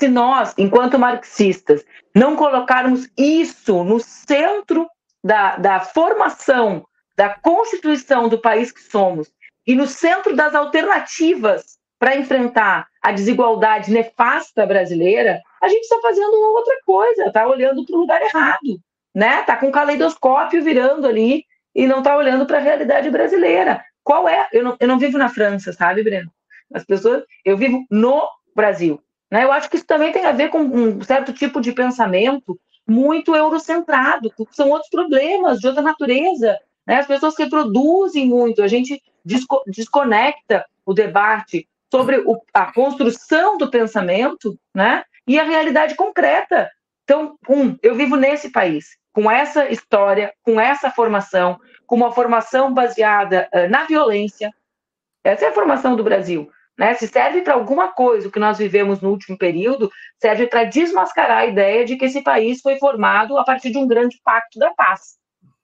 Se nós, enquanto marxistas, não colocarmos isso no centro da, da formação, da constituição do país que somos, e no centro das alternativas para enfrentar a desigualdade nefasta brasileira, a gente está fazendo outra coisa, está olhando para o lugar errado, né? Está com o caleidoscópio virando ali e não está olhando para a realidade brasileira. Qual é? Eu não, eu não vivo na França, sabe, Breno? As pessoas, eu vivo no Brasil. Né? Eu acho que isso também tem a ver com um certo tipo de pensamento muito eurocentrado, que são outros problemas de outra natureza. Né? As pessoas reproduzem muito, a gente desco desconecta o debate sobre o, a construção do pensamento, né? E a realidade concreta. Então, um, eu vivo nesse país, com essa história, com essa formação, com uma formação baseada uh, na violência. Essa é a formação do Brasil. Né? Se serve para alguma coisa o que nós vivemos no último período, serve para desmascarar a ideia de que esse país foi formado a partir de um grande pacto da paz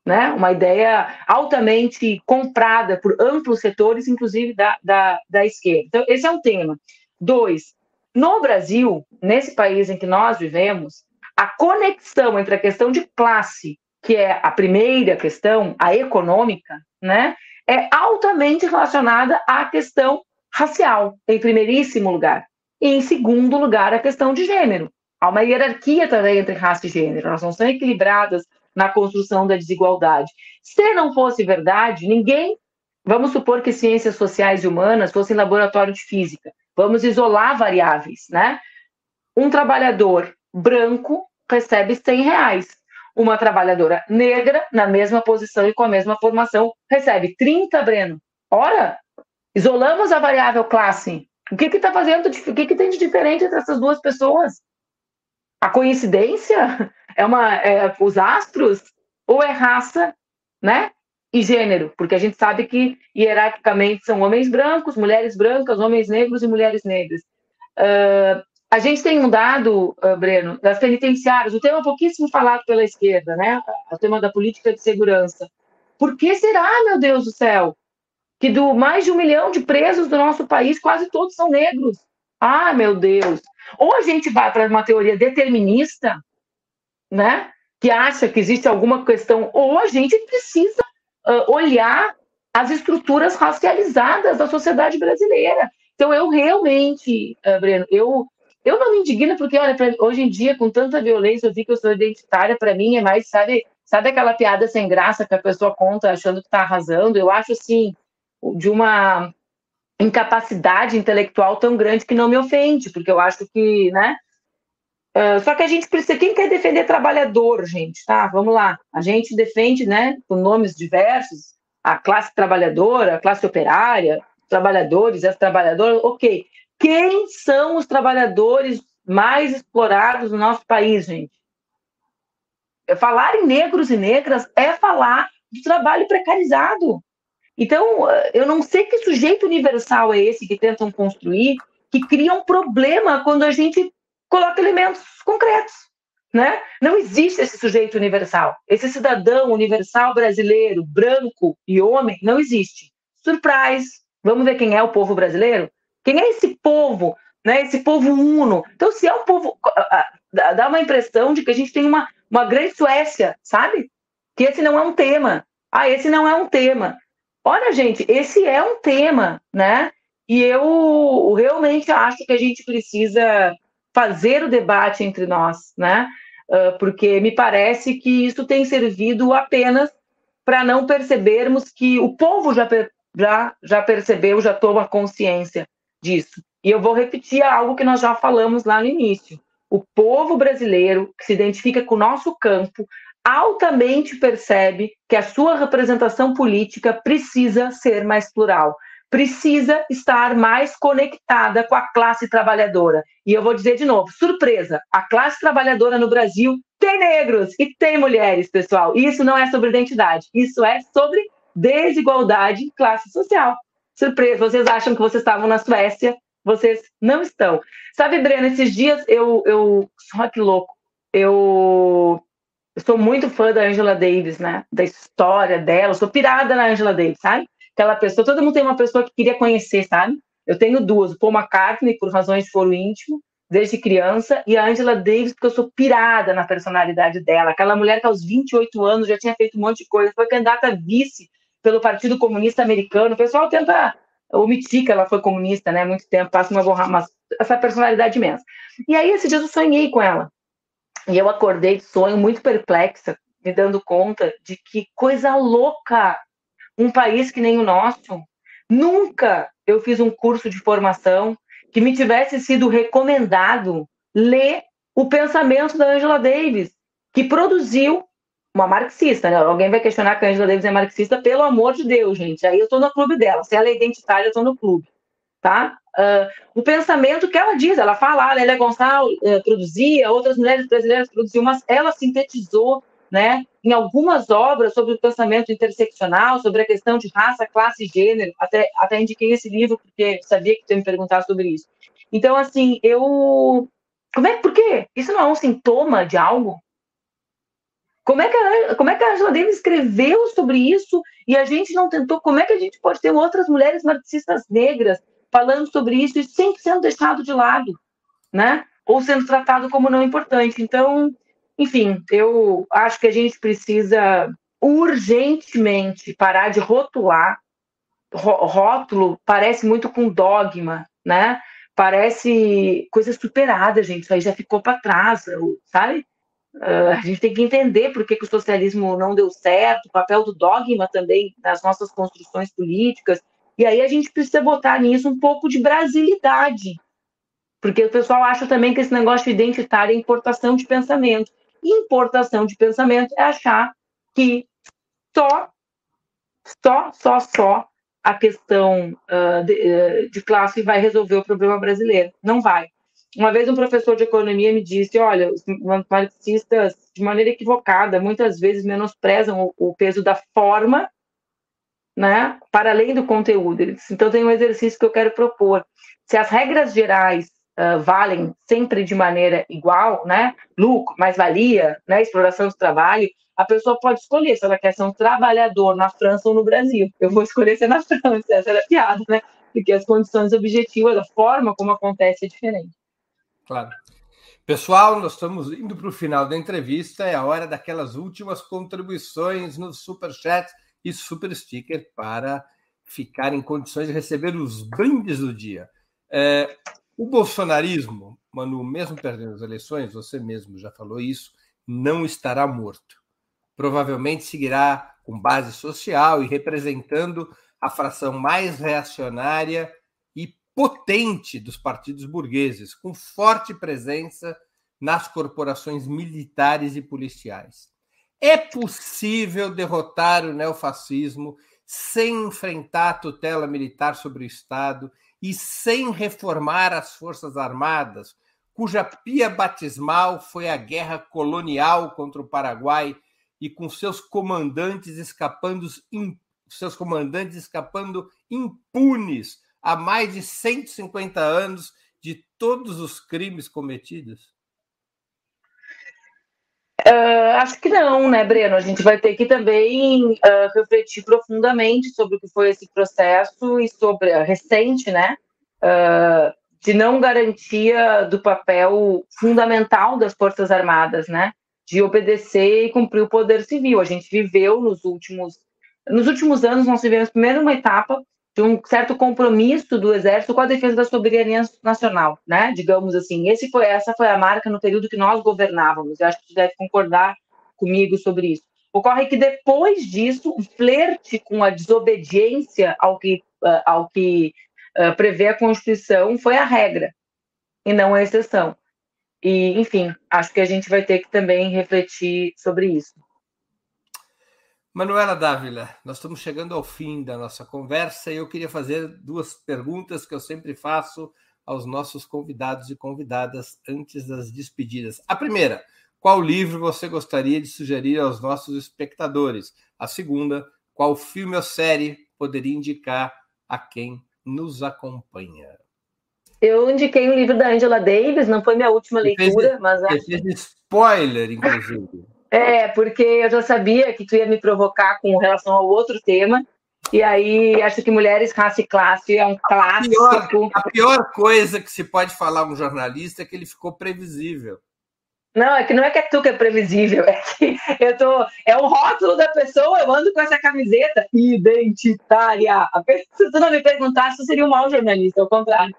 né? uma ideia altamente comprada por amplos setores, inclusive da, da, da esquerda. Então, esse é um tema. Dois, no Brasil, nesse país em que nós vivemos, a conexão entre a questão de classe, que é a primeira questão, a econômica, né, é altamente relacionada à questão racial, em primeiríssimo lugar. E, em segundo lugar, a questão de gênero. Há uma hierarquia também entre raça e gênero, elas não são equilibradas na construção da desigualdade. Se não fosse verdade, ninguém. Vamos supor que ciências sociais e humanas fossem laboratório de física. Vamos isolar variáveis, né? Um trabalhador branco recebe 100 reais. Uma trabalhadora negra, na mesma posição e com a mesma formação, recebe 30, Breno. Ora, isolamos a variável classe. O que está fazendo? O que, que tem de diferente entre essas duas pessoas? A coincidência? É uma é, os astros ou é raça, né? E gênero, porque a gente sabe que hierarquicamente são homens brancos, mulheres brancas, homens negros e mulheres negras. Uh, a gente tem um dado, uh, Breno, das penitenciárias, o tema pouquíssimo falado pela esquerda, né? O tema da política de segurança. Por que será, meu Deus do céu, que do mais de um milhão de presos do nosso país, quase todos são negros? Ah, meu Deus! Ou a gente vai para uma teoria determinista, né? Que acha que existe alguma questão, ou a gente precisa uh, olhar as estruturas racializadas da sociedade brasileira. Então, eu realmente, uh, Breno, eu, eu não me indigno porque, olha, pra, hoje em dia, com tanta violência, eu vi que eu sou identitária, para mim é mais, sabe, sabe aquela piada sem graça que a pessoa conta achando que está arrasando? Eu acho, assim, de uma incapacidade intelectual tão grande que não me ofende, porque eu acho que, né, Uh, só que a gente precisa. Quem quer defender trabalhador, gente? Tá, vamos lá. A gente defende, né, com nomes diversos, a classe trabalhadora, a classe operária, trabalhadores, as trabalhadoras, ok. Quem são os trabalhadores mais explorados no nosso país, gente? Falar em negros e negras é falar do trabalho precarizado. Então, eu não sei que sujeito universal é esse que tentam construir, que cria um problema quando a gente coloca elementos concretos. Né? Não existe esse sujeito universal. Esse cidadão universal brasileiro, branco e homem, não existe. Surprise! Vamos ver quem é o povo brasileiro? Quem é esse povo? Né? Esse povo uno. Então, se é um povo. dá uma impressão de que a gente tem uma, uma grande Suécia, sabe? Que esse não é um tema. Ah, esse não é um tema. Olha, gente, esse é um tema, né? E eu realmente acho que a gente precisa fazer o debate entre nós, né? Uh, porque me parece que isso tem servido apenas para não percebermos que o povo já, já, já percebeu, já toma consciência disso. E eu vou repetir algo que nós já falamos lá no início. O povo brasileiro, que se identifica com o nosso campo, altamente percebe que a sua representação política precisa ser mais plural precisa estar mais conectada com a classe trabalhadora. E eu vou dizer de novo, surpresa, a classe trabalhadora no Brasil tem negros e tem mulheres, pessoal. Isso não é sobre identidade, isso é sobre desigualdade classe social. Surpresa, vocês acham que vocês estavam na Suécia Vocês não estão. Sabe, Breno, esses dias eu. eu só que louco. Eu, eu sou muito fã da Angela Davis, né? Da história dela. Eu sou pirada na Angela Davis, sabe? Aquela pessoa, todo mundo tem uma pessoa que queria conhecer, sabe? Eu tenho duas, o Paul McCartney, por razões de foro íntimo, desde criança, e a Angela Davis, porque eu sou pirada na personalidade dela. Aquela mulher que aos 28 anos já tinha feito um monte de coisa, foi candidata a vice pelo Partido Comunista Americano. O pessoal tenta omitir que ela foi comunista, né? Muito tempo, passa uma borra, mas essa personalidade imensa. E aí, esse dia eu sonhei com ela. E eu acordei de sonho muito perplexa, me dando conta de que coisa louca um país que nem o nosso. Nunca eu fiz um curso de formação que me tivesse sido recomendado ler o pensamento da Angela Davis, que produziu uma marxista, né? Alguém vai questionar que a Angela Davis é marxista, pelo amor de Deus, gente. Aí eu estou no clube dela. Se ela é identitária, eu estou no clube, tá? Uh, o pensamento que ela diz, ela fala, a Lélia Gonçalves uh, produzia, outras mulheres brasileiras produziam, mas ela sintetizou né, em algumas obras sobre o pensamento interseccional, sobre a questão de raça, classe e gênero. Até, até indiquei esse livro porque sabia que tu ia me perguntar sobre isso. Então, assim, eu. Como é, por quê? Isso não é um sintoma de algo? Como é, que a, como é que a Angela Davis escreveu sobre isso e a gente não tentou? Como é que a gente pode ter outras mulheres marxistas negras falando sobre isso e sempre sendo deixado de lado, né? Ou sendo tratado como não importante? Então, enfim, eu acho que a gente precisa urgentemente parar de rotular. Rótulo parece muito com dogma, né? Parece coisa superada, gente. Isso aí já ficou para trás, sabe? Uh, a gente tem que entender por que, que, o socialismo não deu certo, o papel do dogma também nas nossas construções políticas. E aí a gente precisa botar nisso um pouco de brasilidade, porque o pessoal acha também que esse negócio identitário é importação de pensamento importação de pensamento é achar que só, só, só, só a questão uh, de, uh, de classe vai resolver o problema brasileiro. Não vai. Uma vez um professor de economia me disse, olha, os marxistas, de maneira equivocada, muitas vezes menosprezam o, o peso da forma, né, para além do conteúdo. Disse, então tem um exercício que eu quero propor. Se as regras gerais uh, valem sempre de maneira igual, né? Lucro, mais-valia, né? exploração do trabalho, a pessoa pode escolher se ela quer ser um trabalhador na França ou no Brasil. Eu vou escolher ser na França, essa era a piada, né? Porque as condições objetivas, a forma como acontece é diferente. Claro. Pessoal, nós estamos indo para o final da entrevista, é a hora daquelas últimas contribuições no Super Chat e Super Sticker para ficar em condições de receber os brindes do dia. É, o bolsonarismo, Manu, mesmo perdendo as eleições, você mesmo já falou isso, não estará morto. Provavelmente seguirá com base social e representando a fração mais reacionária e potente dos partidos burgueses, com forte presença nas corporações militares e policiais. É possível derrotar o neofascismo sem enfrentar a tutela militar sobre o Estado e sem reformar as Forças Armadas, cuja pia batismal foi a guerra colonial contra o Paraguai e com seus comandantes escapando seus comandantes escapando impunes há mais de 150 anos de todos os crimes cometidos? Uh, acho que não, né, Breno? A gente vai ter que também uh, refletir profundamente sobre o que foi esse processo e sobre a recente, né, uh, de não garantia do papel fundamental das Forças Armadas, né, de obedecer e cumprir o poder civil. A gente viveu nos últimos, nos últimos anos, nós vivemos primeiro uma etapa de um certo compromisso do exército com a defesa da soberania nacional, né? Digamos assim, esse foi essa foi a marca no período que nós governávamos. Eu acho que você deve concordar comigo sobre isso. Ocorre que depois disso, o flerte com a desobediência ao que uh, ao que uh, prevê a Constituição foi a regra e não a exceção. E, enfim, acho que a gente vai ter que também refletir sobre isso. Manuela Dávila, nós estamos chegando ao fim da nossa conversa e eu queria fazer duas perguntas que eu sempre faço aos nossos convidados e convidadas antes das despedidas. A primeira, qual livro você gostaria de sugerir aos nossos espectadores? A segunda, qual filme ou série poderia indicar a quem nos acompanha? Eu indiquei um livro da Angela Davis, não foi minha última leitura, fez, mas acho... fez spoiler, inclusive. É, porque eu já sabia que tu ia me provocar com relação ao outro tema. E aí, acho que Mulheres, Raça e Classe é um clássico. A pior, a pior coisa que se pode falar um jornalista é que ele ficou previsível. Não, é que não é que é tu que é previsível, é que eu tô. É o rótulo da pessoa, eu ando com essa camiseta identitária. Se tu não me perguntasse, eu seria um mau jornalista, ao contrário.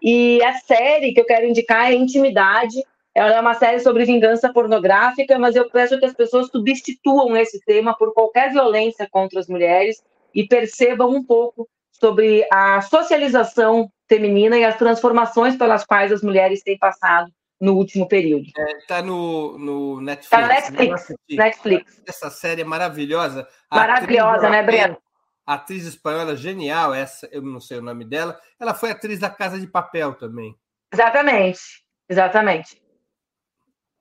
E a série que eu quero indicar é Intimidade. Ela é uma série sobre vingança pornográfica, mas eu peço que as pessoas substituam esse tema por qualquer violência contra as mulheres e percebam um pouco sobre a socialização feminina e as transformações pelas quais as mulheres têm passado no último período. Está é, tá no, no Netflix. Tá Netflix. Netflix. Essa série é maravilhosa. Maravilhosa, né, Breno? Atriz espanhola genial, essa, eu não sei o nome dela. Ela foi atriz da Casa de Papel também. Exatamente, exatamente.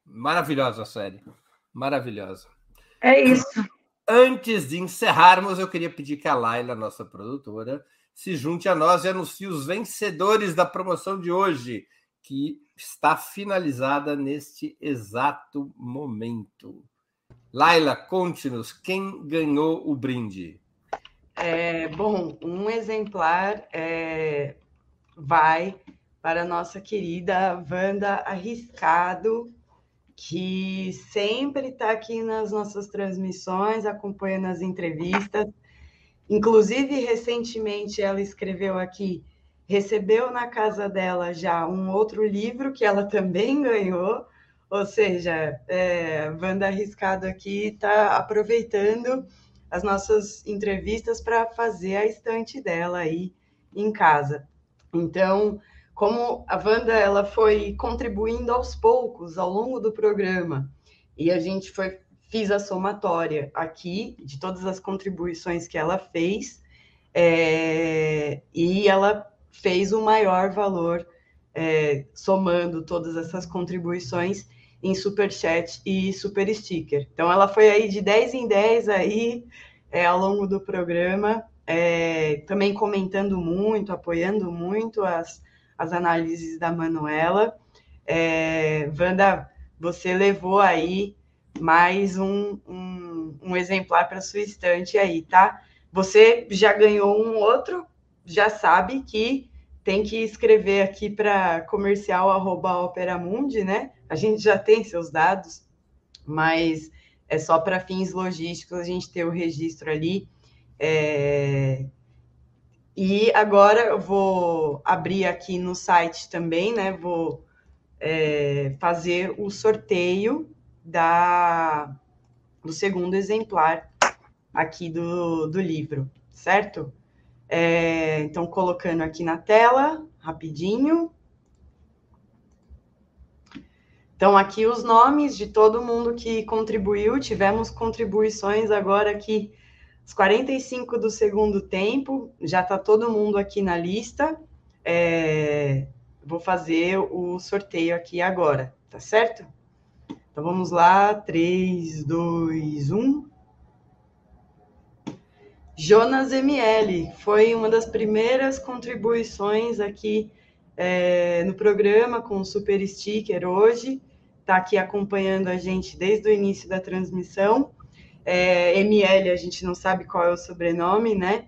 Maravilhosa a série. Maravilhosa. É isso. Antes de encerrarmos, eu queria pedir que a Laila, nossa produtora, se junte a nós e anuncie os vencedores da promoção de hoje, que está finalizada neste exato momento. Laila, conte-nos quem ganhou o brinde. É, bom, um exemplar é, vai para a nossa querida Wanda Arriscado, que sempre está aqui nas nossas transmissões, acompanhando as entrevistas. Inclusive, recentemente, ela escreveu aqui, recebeu na casa dela já um outro livro que ela também ganhou, ou seja, é, Wanda Arriscado aqui está aproveitando as nossas entrevistas para fazer a estante dela aí em casa. Então, como a Wanda ela foi contribuindo aos poucos ao longo do programa e a gente foi fiz a somatória aqui de todas as contribuições que ela fez é, e ela fez o maior valor é, somando todas essas contribuições em super chat e super sticker. Então ela foi aí de 10 em 10 aí é, ao longo do programa, é, também comentando muito, apoiando muito as as análises da Manuela. É, Wanda, você levou aí mais um, um, um exemplar para sua estante aí, tá? Você já ganhou um outro, já sabe que tem que escrever aqui para comercial arroba Operamundi, né? A gente já tem seus dados, mas é só para fins logísticos a gente ter o registro ali. É, e agora eu vou abrir aqui no site também, né? Vou é, fazer o sorteio da, do segundo exemplar aqui do, do livro, certo? É, então, colocando aqui na tela, rapidinho. Então, aqui os nomes de todo mundo que contribuiu. Tivemos contribuições agora aqui os 45 do segundo tempo, já está todo mundo aqui na lista. É, vou fazer o sorteio aqui agora, tá certo? Então vamos lá, 3, 2, 1. Jonas ML foi uma das primeiras contribuições aqui é, no programa com o Super Sticker hoje. Está aqui acompanhando a gente desde o início da transmissão é, ML, a gente não sabe qual é o sobrenome, né?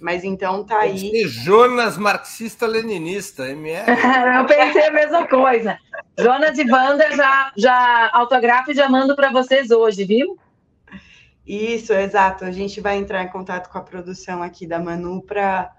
Mas então tá aí. Jonas marxista-leninista, ML. Eu pensei a mesma coisa. Jonas e Wanda já, já autografo e já mando para vocês hoje, viu? Isso, exato. A gente vai entrar em contato com a produção aqui da Manu para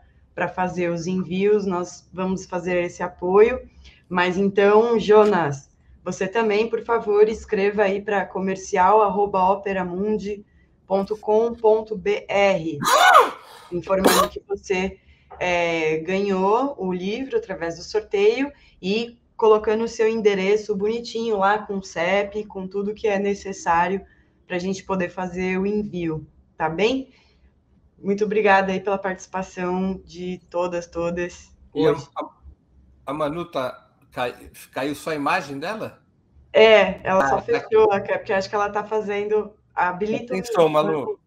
fazer os envios, nós vamos fazer esse apoio. Mas então, Jonas, você também, por favor, escreva aí para comercial@operamundi.com.br, informando que você é, ganhou o livro através do sorteio e colocando o seu endereço bonitinho lá com o CEP, com tudo que é necessário para a gente poder fazer o envio, tá bem? Muito obrigada aí pela participação de todas, todas. Hoje. A, a Manu tá Cai, caiu só a imagem dela? É, ela ah, só tá fechou, tá porque acho que ela está fazendo. Habilita. Tem som, Malu.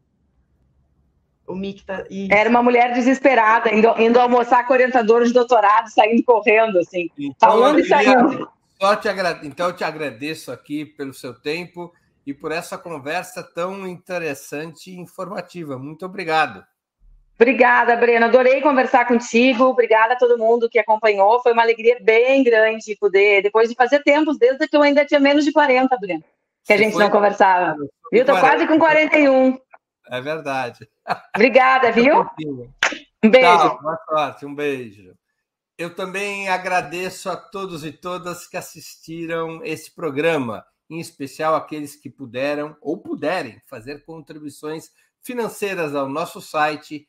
O Mick tá. Era uma mulher desesperada, indo, indo almoçar com orientador de doutorado, saindo correndo, assim. Então, falando e saindo. Só te agra... Então, eu te agradeço aqui pelo seu tempo e por essa conversa tão interessante e informativa. Muito obrigado. Obrigada, Breno. Adorei conversar contigo. Obrigada a todo mundo que acompanhou. Foi uma alegria bem grande poder, depois de fazer tempos, desde que eu ainda tinha menos de 40, Breno, que a gente não conversava. Viu? Estou quase com 41. É verdade. Obrigada, viu? Um beijo. Tchau, boa sorte, um beijo. Eu também agradeço a todos e todas que assistiram esse programa, em especial aqueles que puderam ou puderem fazer contribuições financeiras ao nosso site